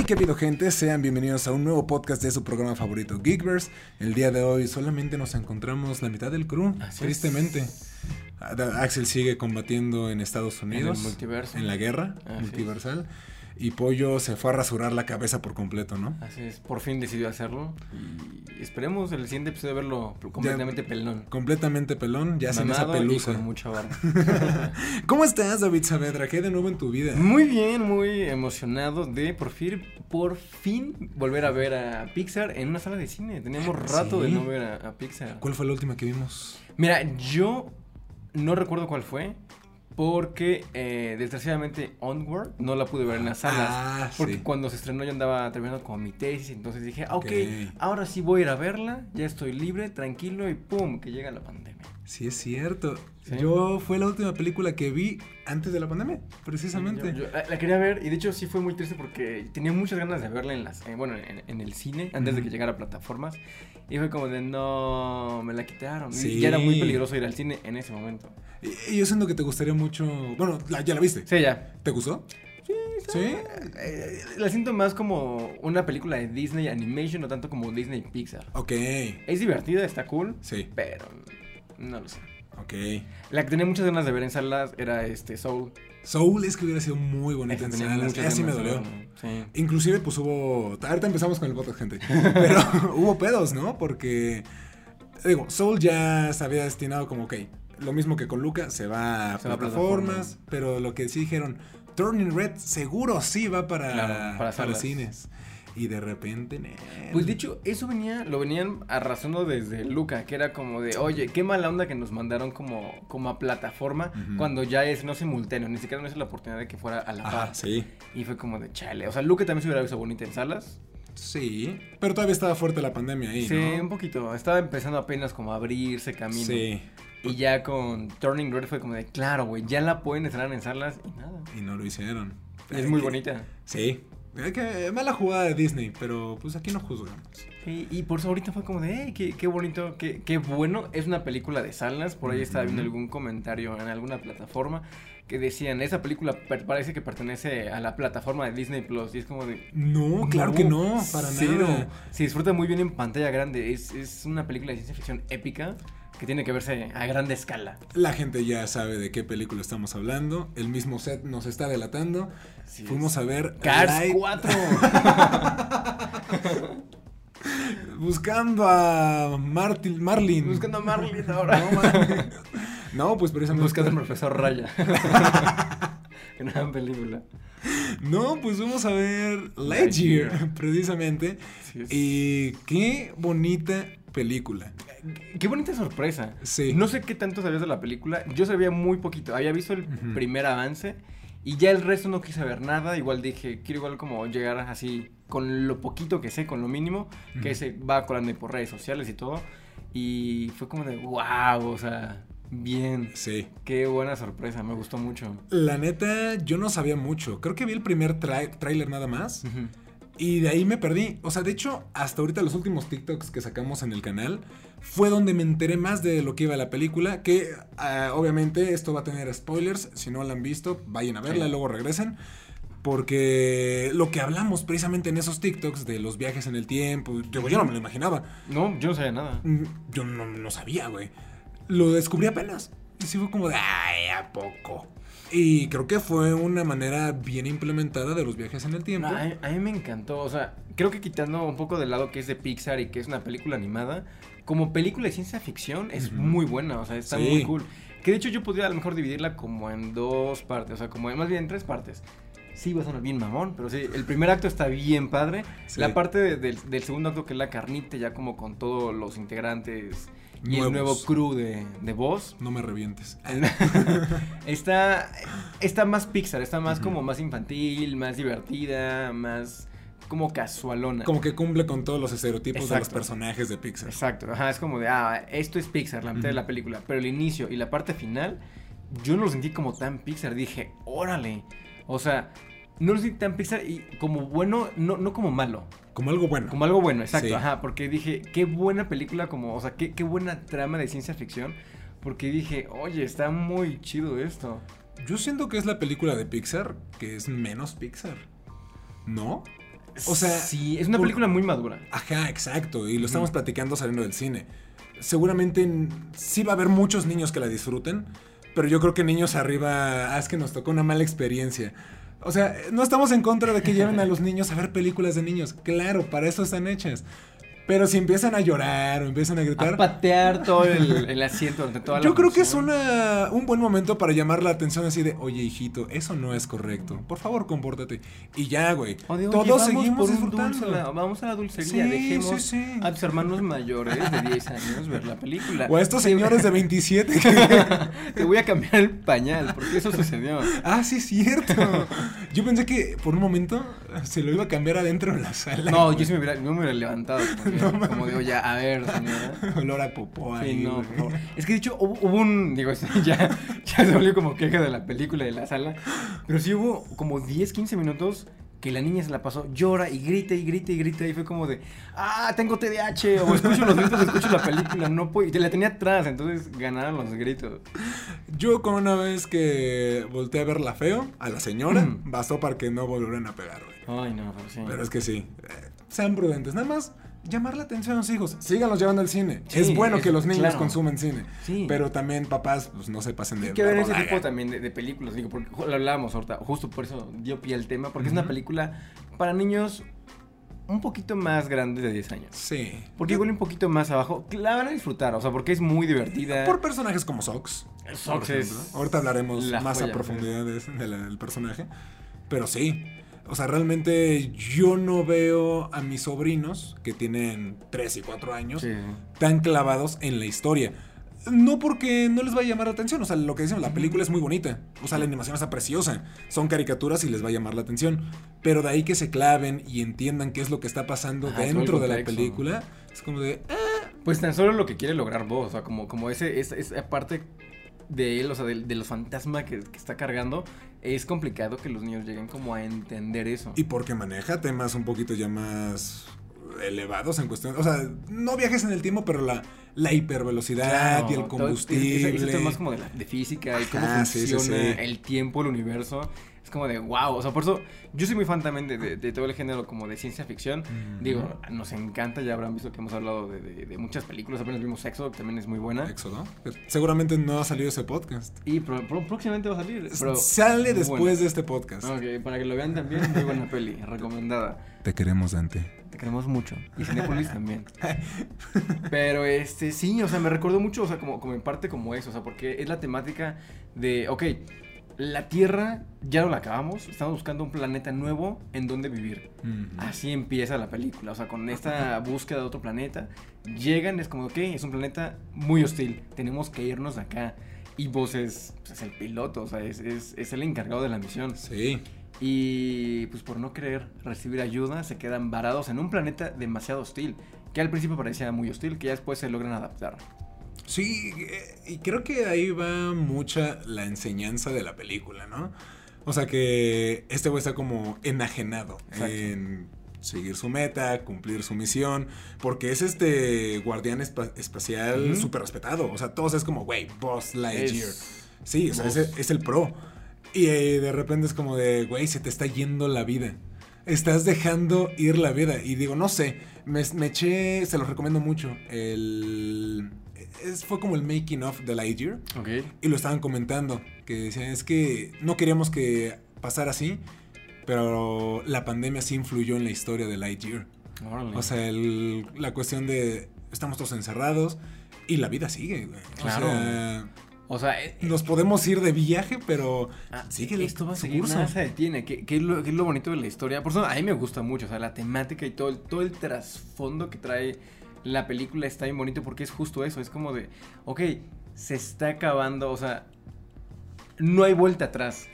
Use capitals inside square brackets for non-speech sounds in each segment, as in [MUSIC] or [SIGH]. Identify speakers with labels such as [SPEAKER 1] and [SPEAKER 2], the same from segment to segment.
[SPEAKER 1] Hey, qué pido gente, sean bienvenidos a un nuevo podcast de su programa favorito, Geekverse. El día de hoy solamente nos encontramos la mitad del crew,
[SPEAKER 2] Así
[SPEAKER 1] tristemente. Axel sigue combatiendo en Estados Unidos.
[SPEAKER 2] En el multiverso.
[SPEAKER 1] En la guerra
[SPEAKER 2] Así
[SPEAKER 1] multiversal. Y Pollo se fue a rasurar la cabeza por completo, ¿no?
[SPEAKER 2] Así es, por fin decidió hacerlo. Y esperemos el siguiente episodio verlo completamente pelón.
[SPEAKER 1] Completamente pelón, ya sin esa
[SPEAKER 2] Mamado y
[SPEAKER 1] pelusa.
[SPEAKER 2] con mucha barba. [LAUGHS]
[SPEAKER 1] ¿Cómo estás, David Saavedra? ¿Qué hay de nuevo en tu vida?
[SPEAKER 2] Muy bien, muy emocionado de por fin, por fin volver a ver a Pixar en una sala de cine. Teníamos rato
[SPEAKER 1] Sí.
[SPEAKER 2] de no ver a, a Pixar.
[SPEAKER 1] ¿Cuál fue la última que vimos?
[SPEAKER 2] Mira, yo no recuerdo cuál fue. Porque eh, desgraciadamente Onward no la pude ver en las salas.
[SPEAKER 1] Ah,
[SPEAKER 2] porque
[SPEAKER 1] sí.
[SPEAKER 2] cuando se estrenó yo andaba terminando con mi tesis. Entonces dije, ah, ok,
[SPEAKER 1] Ok.
[SPEAKER 2] ahora sí voy a ir a verla. Ya estoy libre, tranquilo y pum, que llega la pandemia.
[SPEAKER 1] Sí, es cierto.
[SPEAKER 2] Sí.
[SPEAKER 1] Yo fue la última película que vi antes de la pandemia, precisamente.
[SPEAKER 2] Yo- yo la, la quería ver y de hecho sí fue muy triste porque tenía muchas ganas de verla en las, eh, bueno, en, en el cine antes de que llegara a plataformas y fue como de no, me la quitaron. Y
[SPEAKER 1] Sí.
[SPEAKER 2] Ya era muy peligroso ir al cine en ese momento.
[SPEAKER 1] Y, y yo siento que te gustaría mucho. Bueno, la- ya la viste.
[SPEAKER 2] Sí, ya.
[SPEAKER 1] ¿Te gustó? Sí.
[SPEAKER 2] Eh, la siento más como una película de Disney Animation, no tanto como Disney Pixar.
[SPEAKER 1] Ok.
[SPEAKER 2] Es divertida, está cool,
[SPEAKER 1] Sí.
[SPEAKER 2] pero no lo sé.
[SPEAKER 1] Ok.
[SPEAKER 2] La que tenía muchas ganas de ver en salas era este Soul.
[SPEAKER 1] Soul es que hubiera sido muy bonita en salas. Esa sí me dolió.
[SPEAKER 2] Sí.
[SPEAKER 1] Inclusive, pues hubo. Ahorita empezamos con el podcast, gente. Pero [LAUGHS] hubo pedos, ¿no? Porque. Digo, Soul ya se había destinado como, ok, lo mismo que con Luca, se va a
[SPEAKER 2] Se va a
[SPEAKER 1] plataformas, pero lo que sí dijeron, Turning Red seguro sí va para,
[SPEAKER 2] Claro, para
[SPEAKER 1] para
[SPEAKER 2] salas.
[SPEAKER 1] cines. Y de repente, nel.
[SPEAKER 2] Pues de hecho, eso venía, lo venían arrastrando desde Luca, que era como de, oye, qué mala onda que nos mandaron como, como a plataforma cuando ya es no simultáneo, ni siquiera no es la oportunidad de que fuera a la par.
[SPEAKER 1] sí.
[SPEAKER 2] Y fue como de chale. O sea, Luca también se hubiera visto bonita en salas.
[SPEAKER 1] Sí, pero todavía estaba fuerte la pandemia ahí,
[SPEAKER 2] sí,
[SPEAKER 1] ¿no?
[SPEAKER 2] un poquito. Estaba empezando apenas como a abrirse camino.
[SPEAKER 1] Sí,
[SPEAKER 2] Y ya con Turning Red fue como de, claro, güey, ya la pueden estrenar en salas y nada.
[SPEAKER 1] y no lo hicieron.
[SPEAKER 2] Es muy bonita.
[SPEAKER 1] Sí. Que, mala jugada de Disney, pero pues aquí no juzgamos.
[SPEAKER 2] Sí, y por eso ahorita fue como de, hey, qué, qué bonito, qué, qué bueno. Es una película de salas. Por ahí estaba viendo algún comentario en alguna plataforma que decían, esa película parece que pertenece a la plataforma de Disney Plus. Y es como de...
[SPEAKER 1] No, claro que no, para
[SPEAKER 2] cero.
[SPEAKER 1] nada.
[SPEAKER 2] Se disfruta muy bien en pantalla grande. Es, es una película de ciencia ficción épica que tiene que verse a grande escala.
[SPEAKER 1] La gente ya sabe de qué película estamos hablando. El mismo set nos está delatando. Fuimos a ver
[SPEAKER 2] Cars
[SPEAKER 1] Light-
[SPEAKER 2] 4. [LAUGHS]
[SPEAKER 1] buscando a Martin, Marlin.
[SPEAKER 2] Buscando a Marlin [LAUGHS] ahora.
[SPEAKER 1] No. No, pues precisamente.
[SPEAKER 2] Buscando al profesor Raya. [LAUGHS] Gran película.
[SPEAKER 1] No, pues vamos a ver Lightyear, precisamente. Y qué bonita película.
[SPEAKER 2] Qué bonita sorpresa.
[SPEAKER 1] Sí.
[SPEAKER 2] No sé qué tanto sabías de la película. Yo sabía muy poquito. Había visto el
[SPEAKER 1] Ujú.
[SPEAKER 2] primer avance. Y ya el resto no quise ver nada. Igual dije, quiero igual como llegar así con lo poquito que sé, con lo mínimo, que
[SPEAKER 1] Ujú.
[SPEAKER 2] se va colando por redes sociales y todo. Y fue como de, wow, o sea, bien.
[SPEAKER 1] Sí.
[SPEAKER 2] Qué buena sorpresa, me gustó mucho.
[SPEAKER 1] La neta, yo no sabía mucho. Creo que vi el primer tráiler nada más.
[SPEAKER 2] Ujú.
[SPEAKER 1] Y de ahí me perdí. O sea, de hecho, hasta ahorita los últimos TikToks que sacamos en el canal fue donde me enteré más de lo que iba la película. Que ah, obviamente esto va a tener spoilers. Si no la han visto, vayan a verla
[SPEAKER 2] Sí.
[SPEAKER 1] y luego regresen. Porque lo que hablamos precisamente en esos TikToks de los viajes en el tiempo, digo, yo no me lo imaginaba.
[SPEAKER 2] No, yo no sabía nada.
[SPEAKER 1] Mm, Yo no, no sabía, güey. Lo descubrí apenas. Y sí fue como de, ay, ¿a poco? Y creo que fue una manera bien implementada de los viajes en el tiempo.
[SPEAKER 2] A, mí- a mí me encantó, o sea, creo que quitando un poco del lado que es de Pixar y que es una película animada, como película de ciencia ficción es muy buena, o sea, está
[SPEAKER 1] Sí.
[SPEAKER 2] muy cool. Que de hecho yo podría a lo mejor dividirla como en dos partes, o sea, como más bien en tres partes. Sí, va a sonar bien mamón, pero sí, el primer acto está bien padre.
[SPEAKER 1] Sí.
[SPEAKER 2] La parte de- del, del segundo acto que es la carnita, ya como con todos los integrantes y
[SPEAKER 1] Nuevos.
[SPEAKER 2] el nuevo crew de, de voz.
[SPEAKER 1] No me revientes. [LAUGHS]
[SPEAKER 2] está, está más Pixar, está más como más infantil, más divertida, más como casualona.
[SPEAKER 1] Como que cumple con todos los estereotipos de los personajes de Pixar.
[SPEAKER 2] Exacto, ajá, es como de, ah, esto es Pixar, la mitad de la película, pero el inicio y la parte final, yo no lo sentí como tan Pixar, dije, órale, o sea, no lo sentí tan Pixar y como bueno, no, no como malo,
[SPEAKER 1] Como algo bueno.
[SPEAKER 2] como algo bueno, exacto,
[SPEAKER 1] Sí.
[SPEAKER 2] ajá, porque dije, qué buena película, como, o sea, qué, qué buena trama de ciencia ficción, porque dije, oye, está muy chido esto.
[SPEAKER 1] Yo siento que es la película de Pixar que es menos Pixar. ¿No? O sea,
[SPEAKER 2] sí, es una
[SPEAKER 1] por-
[SPEAKER 2] película muy madura.
[SPEAKER 1] Ajá, exacto. Y lo estamos platicando saliendo del cine. Seguramente sí va a haber muchos niños que la disfruten, pero yo creo que niños arriba, ah, es que nos tocó una mala experiencia. O sea, no estamos en contra de que lleven a los niños a ver películas de niños. Claro, para eso están hechas. Pero si empiezan a llorar o empiezan a
[SPEAKER 2] A
[SPEAKER 1] gritar,
[SPEAKER 2] patear todo el, el asiento durante toda la
[SPEAKER 1] yo creo que es una, un buen momento para llamar la atención así de, oye hijito, eso no es correcto. Por favor, compórtate. Y ya, güey. Todos seguimos
[SPEAKER 2] por
[SPEAKER 1] disfrutando.
[SPEAKER 2] dulce a la- vamos a la dulcería,
[SPEAKER 1] Sí,
[SPEAKER 2] dejemos
[SPEAKER 1] sí, sí.
[SPEAKER 2] a tus hermanos mayores de 10 años ver la película.
[SPEAKER 1] O a estos señores de 27 [LAUGHS]
[SPEAKER 2] Te voy a cambiar el pañal, porque eso sucedió.
[SPEAKER 1] Ah, sí, es cierto. Yo pensé que por un momento [LAUGHS] se lo iba a cambiar adentro de la sala.
[SPEAKER 2] No,
[SPEAKER 1] güey.
[SPEAKER 2] yo sí me hubiera, yo me hubiera levantado. [LAUGHS] Como, como digo, ya, a ver, señora.
[SPEAKER 1] Olor a popó ahí.
[SPEAKER 2] Sí, no. Es que de hecho hubo, hubo un. Digo, [LAUGHS] ya, ya se volvió como queja de la película de la sala. Pero sí hubo como 10, 15 minutos que la niña se la pasó, llora y grita y grita y grita. Y fue como de, ah, tengo TDAH. O escucho los gritos, escucho la película. No puedo. Y te la tenía atrás, entonces ganaron los gritos.
[SPEAKER 1] Yo con una vez que volteé a verla feo, a la señora,
[SPEAKER 2] Mm.
[SPEAKER 1] bastó para que no volvieran a pegar, güey.
[SPEAKER 2] Ay, no, pero sí.
[SPEAKER 1] Pero es que sí, eh, sean prudentes. Nada más llamar la atención a los hijos. Síganlos llevando al cine.
[SPEAKER 2] Sí,
[SPEAKER 1] es bueno
[SPEAKER 2] es-
[SPEAKER 1] que los niños
[SPEAKER 2] claro.
[SPEAKER 1] consumen cine.
[SPEAKER 2] Sí.
[SPEAKER 1] Pero también papás, pues no se pasen de
[SPEAKER 2] Hay que ver ese tipo también de, de películas, digo, porque lo hablábamos ahorita, justo por eso dio pie al tema, porque es una película para niños un poquito más grandes de 10 años.
[SPEAKER 1] Sí.
[SPEAKER 2] Porque igual un poquito más abajo, la van a disfrutar, o sea, porque es muy divertida.
[SPEAKER 1] Por personajes como Sox.
[SPEAKER 2] Sox es.
[SPEAKER 1] Ahorita hablaremos
[SPEAKER 2] la
[SPEAKER 1] más
[SPEAKER 2] joya,
[SPEAKER 1] a profundidad de ese- de del personaje. Pero sí. O sea, realmente yo no veo a mis sobrinos, que tienen 3 y 4 años,
[SPEAKER 2] Sí.
[SPEAKER 1] tan clavados en la historia. No porque no les va a llamar la atención, o sea, lo que decimos, la película es muy bonita, o sea, la animación está preciosa, son caricaturas y les va a llamar la atención, pero de ahí que se claven y entiendan qué es lo que está pasando
[SPEAKER 2] Ajá,
[SPEAKER 1] dentro de la película, es como de, "Ah,
[SPEAKER 2] Pues tan solo lo que quiere lograr vos, o sea, como, como ese, esa, esa parte de él, o sea, de, de los fantasmas que, que está cargando, es complicado que los niños lleguen como a entender eso.
[SPEAKER 1] Y porque maneja temas un poquito ya más elevados en cuestión. O sea, no viajes en el tiempo, pero la, la hipervelocidad
[SPEAKER 2] Claro,
[SPEAKER 1] y el
[SPEAKER 2] todo-
[SPEAKER 1] combustible.
[SPEAKER 2] Ese tema más como de, la- de física y cómo
[SPEAKER 1] Ajá, sí, sí,
[SPEAKER 2] funciona
[SPEAKER 1] sí.
[SPEAKER 2] el tiempo, el universo. Es como de wow. O sea, por eso yo soy muy fan también de, de- de todo el género como de ciencia ficción. Digo, nos encanta, ya habrán visto que hemos hablado de, de- muchas películas. Apenas vimos Sexo, que también es muy buena.
[SPEAKER 1] Éxodo. Seguramente no ha salido ese podcast.
[SPEAKER 2] Y pro- pro- próximamente va a salir. Pero
[SPEAKER 1] Sale después
[SPEAKER 2] buena.
[SPEAKER 1] de este podcast.
[SPEAKER 2] Ok, para que lo vean también, muy buena peli, [LAUGHS] recomendada.
[SPEAKER 1] Te queremos, Dante.
[SPEAKER 2] Te queremos mucho. Y Cinepolis [LAUGHS] también. Pero este, sí, o sea, me recordó mucho, o sea, como, como en parte como eso, o sea, porque es la temática de, ok, la Tierra ya no la acabamos, estamos buscando un planeta nuevo en donde vivir. Así empieza la película, o sea, con esta búsqueda de otro planeta, llegan, es como, ok, es un planeta muy hostil, tenemos que irnos de acá. Y vos es, pues, es el piloto, o sea, es, es, es el encargado de la misión.
[SPEAKER 1] Sí.
[SPEAKER 2] Y pues por no querer recibir ayuda, se quedan varados en un planeta demasiado hostil. Que al principio parecía muy hostil, que ya después se logran adaptar.
[SPEAKER 1] Sí, eh, y creo que ahí va mucha la enseñanza de la película, ¿no? O sea que este güey está como enajenado
[SPEAKER 2] Exacto.
[SPEAKER 1] en seguir su meta, cumplir su misión, porque es este guardián espa- espacial súper respetado. O sea, todos es como, güey, Boss Lightyear.
[SPEAKER 2] Es-
[SPEAKER 1] Sí, o sea, es, es el pro. Y eh, de repente es como de, güey, se te está yendo la vida. Estás dejando ir la vida. Y digo, no sé, me, me eché, se los recomiendo mucho. El. Es, fue como el making of de Lightyear. Y lo estaban comentando. Que decían, es que no queríamos que pasara así. Pero la pandemia sí influyó en la historia de Lightyear. O sea, el- la cuestión de estamos todos encerrados y la vida sigue, güey.
[SPEAKER 2] Claro.
[SPEAKER 1] O sea,
[SPEAKER 2] O sea, eh,
[SPEAKER 1] nos podemos ir de viaje, pero
[SPEAKER 2] ah,
[SPEAKER 1] sigue el-
[SPEAKER 2] esto va a seguir,
[SPEAKER 1] curso.
[SPEAKER 2] nada se detiene. Que, que es lo, que es lo bonito de la historia. Por eso a mí me gusta mucho. O sea, la temática y todo el, todo el trasfondo que trae la película está bien bonito porque es justo eso. Es como de, ok, se está acabando. O sea, no hay vuelta atrás.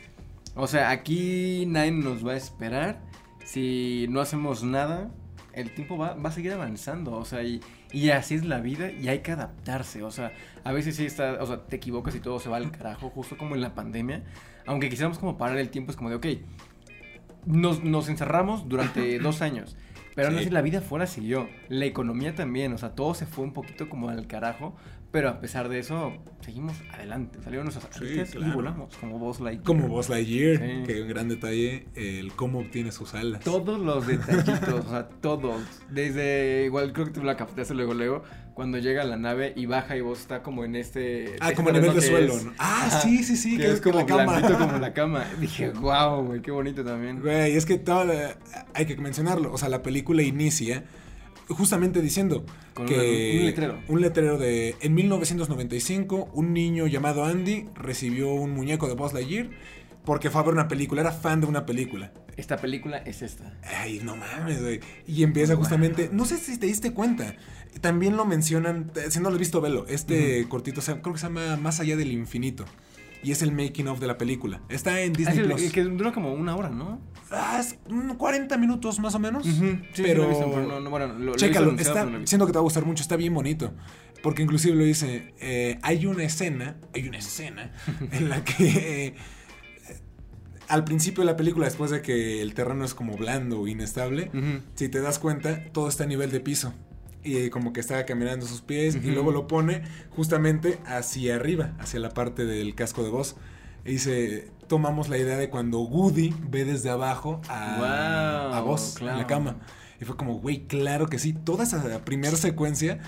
[SPEAKER 2] O sea, aquí nadie nos va a esperar. Si no hacemos nada, el tiempo va, va a seguir avanzando. O sea, y, y así es la vida y hay que adaptarse. O sea, a veces sí está, o sea, te equivocas y todo se va al carajo, justo como en la pandemia. Aunque quisiéramos como parar el tiempo, es como de, ok, nos, nos encerramos durante [CLEARS THROAT] dos años. Pero
[SPEAKER 1] Sí.
[SPEAKER 2] así la vida fuera siguió. La economía también, o sea, todo se fue un poquito como al carajo. Pero a pesar de eso, seguimos adelante. Salieron nuestros satélites
[SPEAKER 1] claro.
[SPEAKER 2] y volamos como Buzz Lightyear.
[SPEAKER 1] Como Buzz Lightyear,
[SPEAKER 2] Sí.
[SPEAKER 1] que un gran detalle, el cómo obtiene sus alas.
[SPEAKER 2] Todos los detallitos, o sea, [LAUGHS] todos. Desde, igual creo que tú la captaste luego, luego, cuando llega a la nave y baja y vos está como en este...
[SPEAKER 1] Ah,
[SPEAKER 2] este
[SPEAKER 1] como a nivel de
[SPEAKER 2] que
[SPEAKER 1] suelo,
[SPEAKER 2] es-
[SPEAKER 1] ¿no? Ah, sí, sí, sí,
[SPEAKER 2] que es como
[SPEAKER 1] la cama.
[SPEAKER 2] blandito como la [LAUGHS] cama. Dije, wow, güey, qué bonito también.
[SPEAKER 1] Güey, es que toda la- hay que mencionarlo. O sea, la película inicia justamente diciendo
[SPEAKER 2] Con
[SPEAKER 1] que
[SPEAKER 2] un- letrero.
[SPEAKER 1] un letrero de en 1995 un niño llamado Andy recibió un muñeco de Buzz Lightyear porque fue a ver una película, era fan de una película.
[SPEAKER 2] Esta película es esta.
[SPEAKER 1] Ay, no mames, güey. Y empieza justamente, no sé si te diste cuenta, también lo mencionan, eh, si no lo has visto, velo, este cortito, creo que se llama Más allá del infinito. Y es el making of de la película. Está en
[SPEAKER 2] Ah,
[SPEAKER 1] Disney
[SPEAKER 2] es el-
[SPEAKER 1] Plus.
[SPEAKER 2] el que dura como una hora, ¿no?
[SPEAKER 1] Ah, es, mm, 40 minutos más o menos.
[SPEAKER 2] Sí, sí,
[SPEAKER 1] pero,
[SPEAKER 2] lo pero no, no, bueno, lo-
[SPEAKER 1] chécalo, está,
[SPEAKER 2] lo
[SPEAKER 1] siento que te va a gustar mucho, está bien bonito. Porque inclusive lo dice, eh, hay una escena, hay una escena [LAUGHS] en la que eh, al principio de la película, después de que el terreno es como blando o inestable, si te das cuenta, todo está a nivel de piso. Y como que está caminando sus pies y luego lo pone justamente hacia arriba, hacia la parte del casco de voz. Y dice, tomamos la idea de cuando Woody ve desde abajo a,
[SPEAKER 2] Guau,
[SPEAKER 1] a Buzz en la cama. Y fue como, güey, claro que sí. Toda esa primera secuencia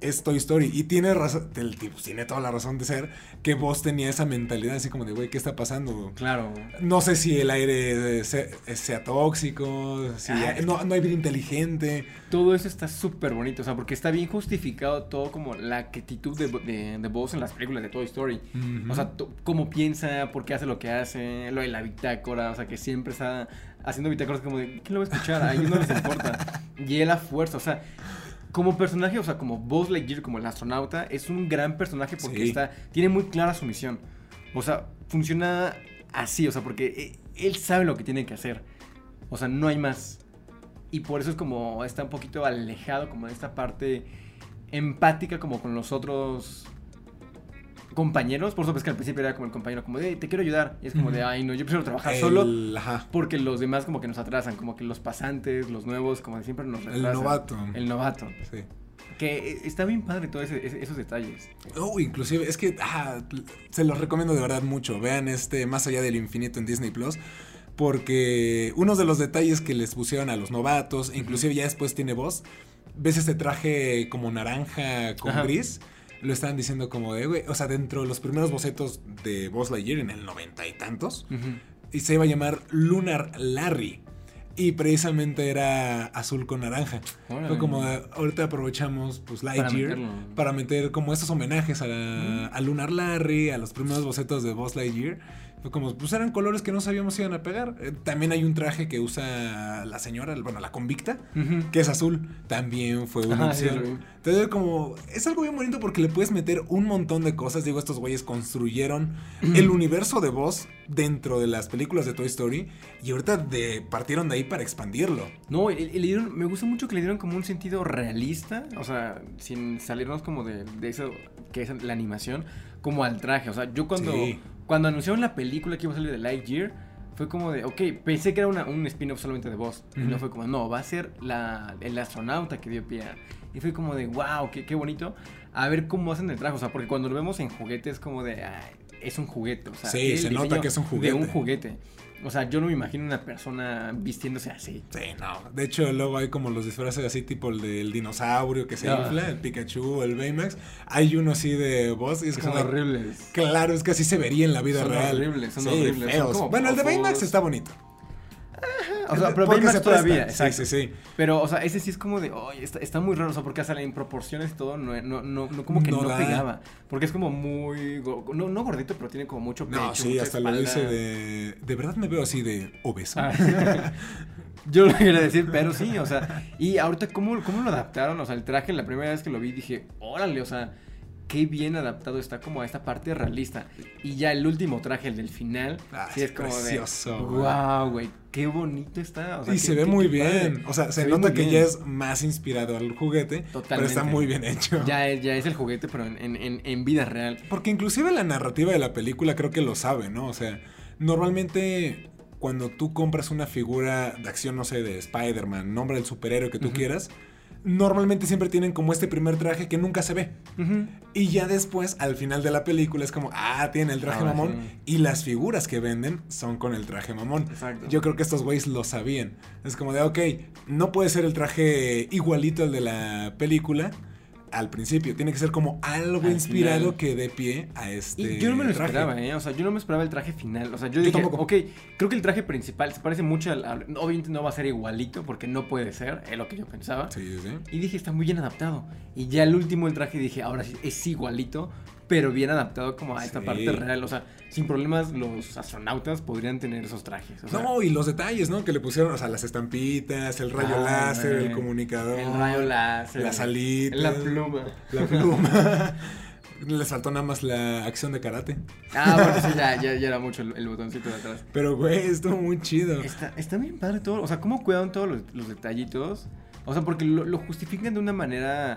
[SPEAKER 1] es Toy Story. Y tiene razón, el tipo tiene toda la razón de ser que Buzz tenía esa mentalidad así como de, güey, ¿qué está pasando?
[SPEAKER 2] Claro.
[SPEAKER 1] No sé si el aire sea, sea tóxico, si
[SPEAKER 2] Ah,
[SPEAKER 1] hay- no, no hay vida inteligente.
[SPEAKER 2] Todo eso está súper bonito, o sea, porque está bien justificado todo como la actitud de, de, en las películas de Toy Story. O sea, cómo piensa, por qué hace lo que hace, lo de la bitácora, o sea, que siempre está haciendo bitácoras como de, ¿quién lo va a escuchar? A ellos no les importa. [LAUGHS] Y él a fuerza, o sea, como personaje, o sea, como Buzz Lightyear, como el astronauta, es un gran personaje porque
[SPEAKER 1] Sí.
[SPEAKER 2] está, tiene muy clara su misión. O sea, funciona así, o sea, porque eh, él sabe lo que tiene que hacer. O sea, no hay más. Y por eso es como está un poquito alejado como de esta parte empática como con los otros compañeros. Por supuesto que al principio era como el compañero como de, te quiero ayudar. Y es como de, ay, no, yo prefiero trabajar
[SPEAKER 1] El-
[SPEAKER 2] solo.
[SPEAKER 1] Ajá.
[SPEAKER 2] Porque los demás como que nos atrasan, como que los pasantes, los nuevos, como que siempre nos
[SPEAKER 1] El
[SPEAKER 2] retrasan.
[SPEAKER 1] novato.
[SPEAKER 2] El novato.
[SPEAKER 1] Sí.
[SPEAKER 2] Que eh, está bien padre todos esos detalles.
[SPEAKER 1] Oh, inclusive, es que ah, se los recomiendo de verdad mucho. Vean este Más allá del infinito en Disney Plus. Porque unos de los detalles que les pusieron a los novatos, inclusive ya después tiene voz. ¿Ves este traje como naranja con
[SPEAKER 2] Ajá.
[SPEAKER 1] gris? Lo estaban diciendo como de, güey, o sea, dentro de los primeros bocetos de Buzz Lightyear en el noventa y tantos, y se iba a llamar Lunar Larry. Y precisamente era azul con naranja.
[SPEAKER 2] Órale.
[SPEAKER 1] Fue como, ahorita aprovechamos pues Lightyear para meter como estos homenajes a, la- a Lunar Larry, a los primeros bocetos de Buzz Lightyear. Fue como, pues eran colores que no sabíamos si iban a pegar. Eh, también hay un traje que usa la señora, bueno, la convicta, que es azul. También fue una
[SPEAKER 2] sí,
[SPEAKER 1] opción.
[SPEAKER 2] vi.
[SPEAKER 1] Entonces, como, es algo bien bonito porque le puedes meter un montón de cosas. Digo, estos güeyes construyeron el universo de Buzz dentro de las películas de Toy Story. Y ahorita de, partieron de ahí para expandirlo.
[SPEAKER 2] No, y- y le dieron, me gusta mucho que le dieron como un sentido realista, o sea, sin salirnos como de, de eso que es la animación, como al traje. O sea, yo cuando,
[SPEAKER 1] Sí.
[SPEAKER 2] Cuando anunciaron la película que iba a salir de Lightyear, fue como de, ok, pensé que era una- un spin-off solamente de Buzz. Y no fue como, no, va a ser la, el astronauta que dio pie a... Y fue como de, wow, qué, qué bonito. A ver cómo hacen el traje, o sea, porque cuando lo vemos en juguete es como de, "Ay, es un juguete, o sea,
[SPEAKER 1] Sí, se nota que es un
[SPEAKER 2] De un
[SPEAKER 1] juguete.
[SPEAKER 2] O sea, yo no me imagino una persona vistiéndose así.
[SPEAKER 1] Sí, no. De hecho, luego hay como los disfraces así, tipo el del dinosaurio que se
[SPEAKER 2] Ah.
[SPEAKER 1] infla, el Pikachu, el Baymax. Hay uno así de Buzz y es
[SPEAKER 2] Que
[SPEAKER 1] como.
[SPEAKER 2] son horribles.
[SPEAKER 1] Claro, es que así se vería en la vida
[SPEAKER 2] Son
[SPEAKER 1] real.
[SPEAKER 2] horribles, son
[SPEAKER 1] Sí,
[SPEAKER 2] horribles, son como
[SPEAKER 1] bueno, el de. Baymax está bonito.
[SPEAKER 2] O sea, pero
[SPEAKER 1] Porque
[SPEAKER 2] Baymax
[SPEAKER 1] se
[SPEAKER 2] todavía, exacto.
[SPEAKER 1] Sí, sí, sí.
[SPEAKER 2] Pero, o sea, ese sí es como de, oye, está, está muy raro, o sea, porque hasta en proporciones y todo, no, no, no, no como que
[SPEAKER 1] No
[SPEAKER 2] pegaba. Porque es como muy, no, no gordito, pero tiene como mucho pecho,
[SPEAKER 1] No, sí, hasta lo
[SPEAKER 2] espalda.
[SPEAKER 1] dice de. De verdad me veo así de obeso.
[SPEAKER 2] Ah. [LAUGHS] Yo lo quería decir, pero sí, o sea, y ahorita, ¿cómo, ¿cómo lo adaptaron? O sea, el traje, la primera vez que lo vi, dije, órale, o sea, qué bien adaptado está como a esta parte realista. Y ya el último traje, el del final,
[SPEAKER 1] Ah,
[SPEAKER 2] sí
[SPEAKER 1] es
[SPEAKER 2] es como
[SPEAKER 1] precioso,
[SPEAKER 2] de, wow, güey, qué bonito está. O sea,
[SPEAKER 1] y
[SPEAKER 2] qué-
[SPEAKER 1] se ve
[SPEAKER 2] qué-
[SPEAKER 1] muy
[SPEAKER 2] qué padre.
[SPEAKER 1] bien. O sea, se, nota que
[SPEAKER 2] bien.
[SPEAKER 1] ya es más inspirado al juguete. Pero
[SPEAKER 2] Totalmente.
[SPEAKER 1] está muy bien hecho.
[SPEAKER 2] Ya es, ya es el juguete, pero en, en, en, en vida real.
[SPEAKER 1] Porque inclusive la narrativa de la película creo que lo sabe, ¿no? O sea, normalmente cuando tú compras una figura de acción, no sé, de Spider-Man, nombre del superhéroe que tú quieras, normalmente siempre tienen como este primer traje que nunca se ve. Y ya después, al final de la película, es como, ah, tiene el traje mamón.
[SPEAKER 2] sí.
[SPEAKER 1] Y las figuras que venden son con el traje mamón.
[SPEAKER 2] Exacto.
[SPEAKER 1] Yo creo que estos güeyes lo sabían. Es como de, ok, no puede ser el traje igualito al de la película al principio. Tiene que ser como algo
[SPEAKER 2] Al
[SPEAKER 1] final. que dé pie a este.
[SPEAKER 2] Y yo no me lo
[SPEAKER 1] traje.
[SPEAKER 2] esperaba, ¿eh? O sea, yo no me esperaba el traje final. O sea, yo,
[SPEAKER 1] Yo
[SPEAKER 2] dije,
[SPEAKER 1] tampoco.
[SPEAKER 2] ok, creo que el traje principal se parece mucho al, al- Obviamente no va a ser igualito porque no puede ser, es lo que yo pensaba.
[SPEAKER 1] Sí, sí, sí.
[SPEAKER 2] Y dije, está muy bien adaptado. Y ya el último el traje dije, ahora sí, es igualito, pero bien adaptado como a esta
[SPEAKER 1] Sí.
[SPEAKER 2] parte real. O sea, sin problemas los astronautas podrían tener esos trajes. O sea,
[SPEAKER 1] No, y los detalles, ¿no? Que le pusieron, o sea, las estampitas, el rayo
[SPEAKER 2] Ah,
[SPEAKER 1] láser, el comunicador.
[SPEAKER 2] el rayo láser.
[SPEAKER 1] Las alitas.
[SPEAKER 2] La pluma.
[SPEAKER 1] La pluma. [LAUGHS] Les faltó nada más la acción de karate.
[SPEAKER 2] Ah, bueno, sí, ya, [LAUGHS] ya, ya era mucho el, el botoncito de atrás.
[SPEAKER 1] Pero, güey, estuvo muy chido.
[SPEAKER 2] Está, está bien padre todo. O sea, cómo cuidan todos los, los detallitos. O sea, porque lo, lo justifican de una manera.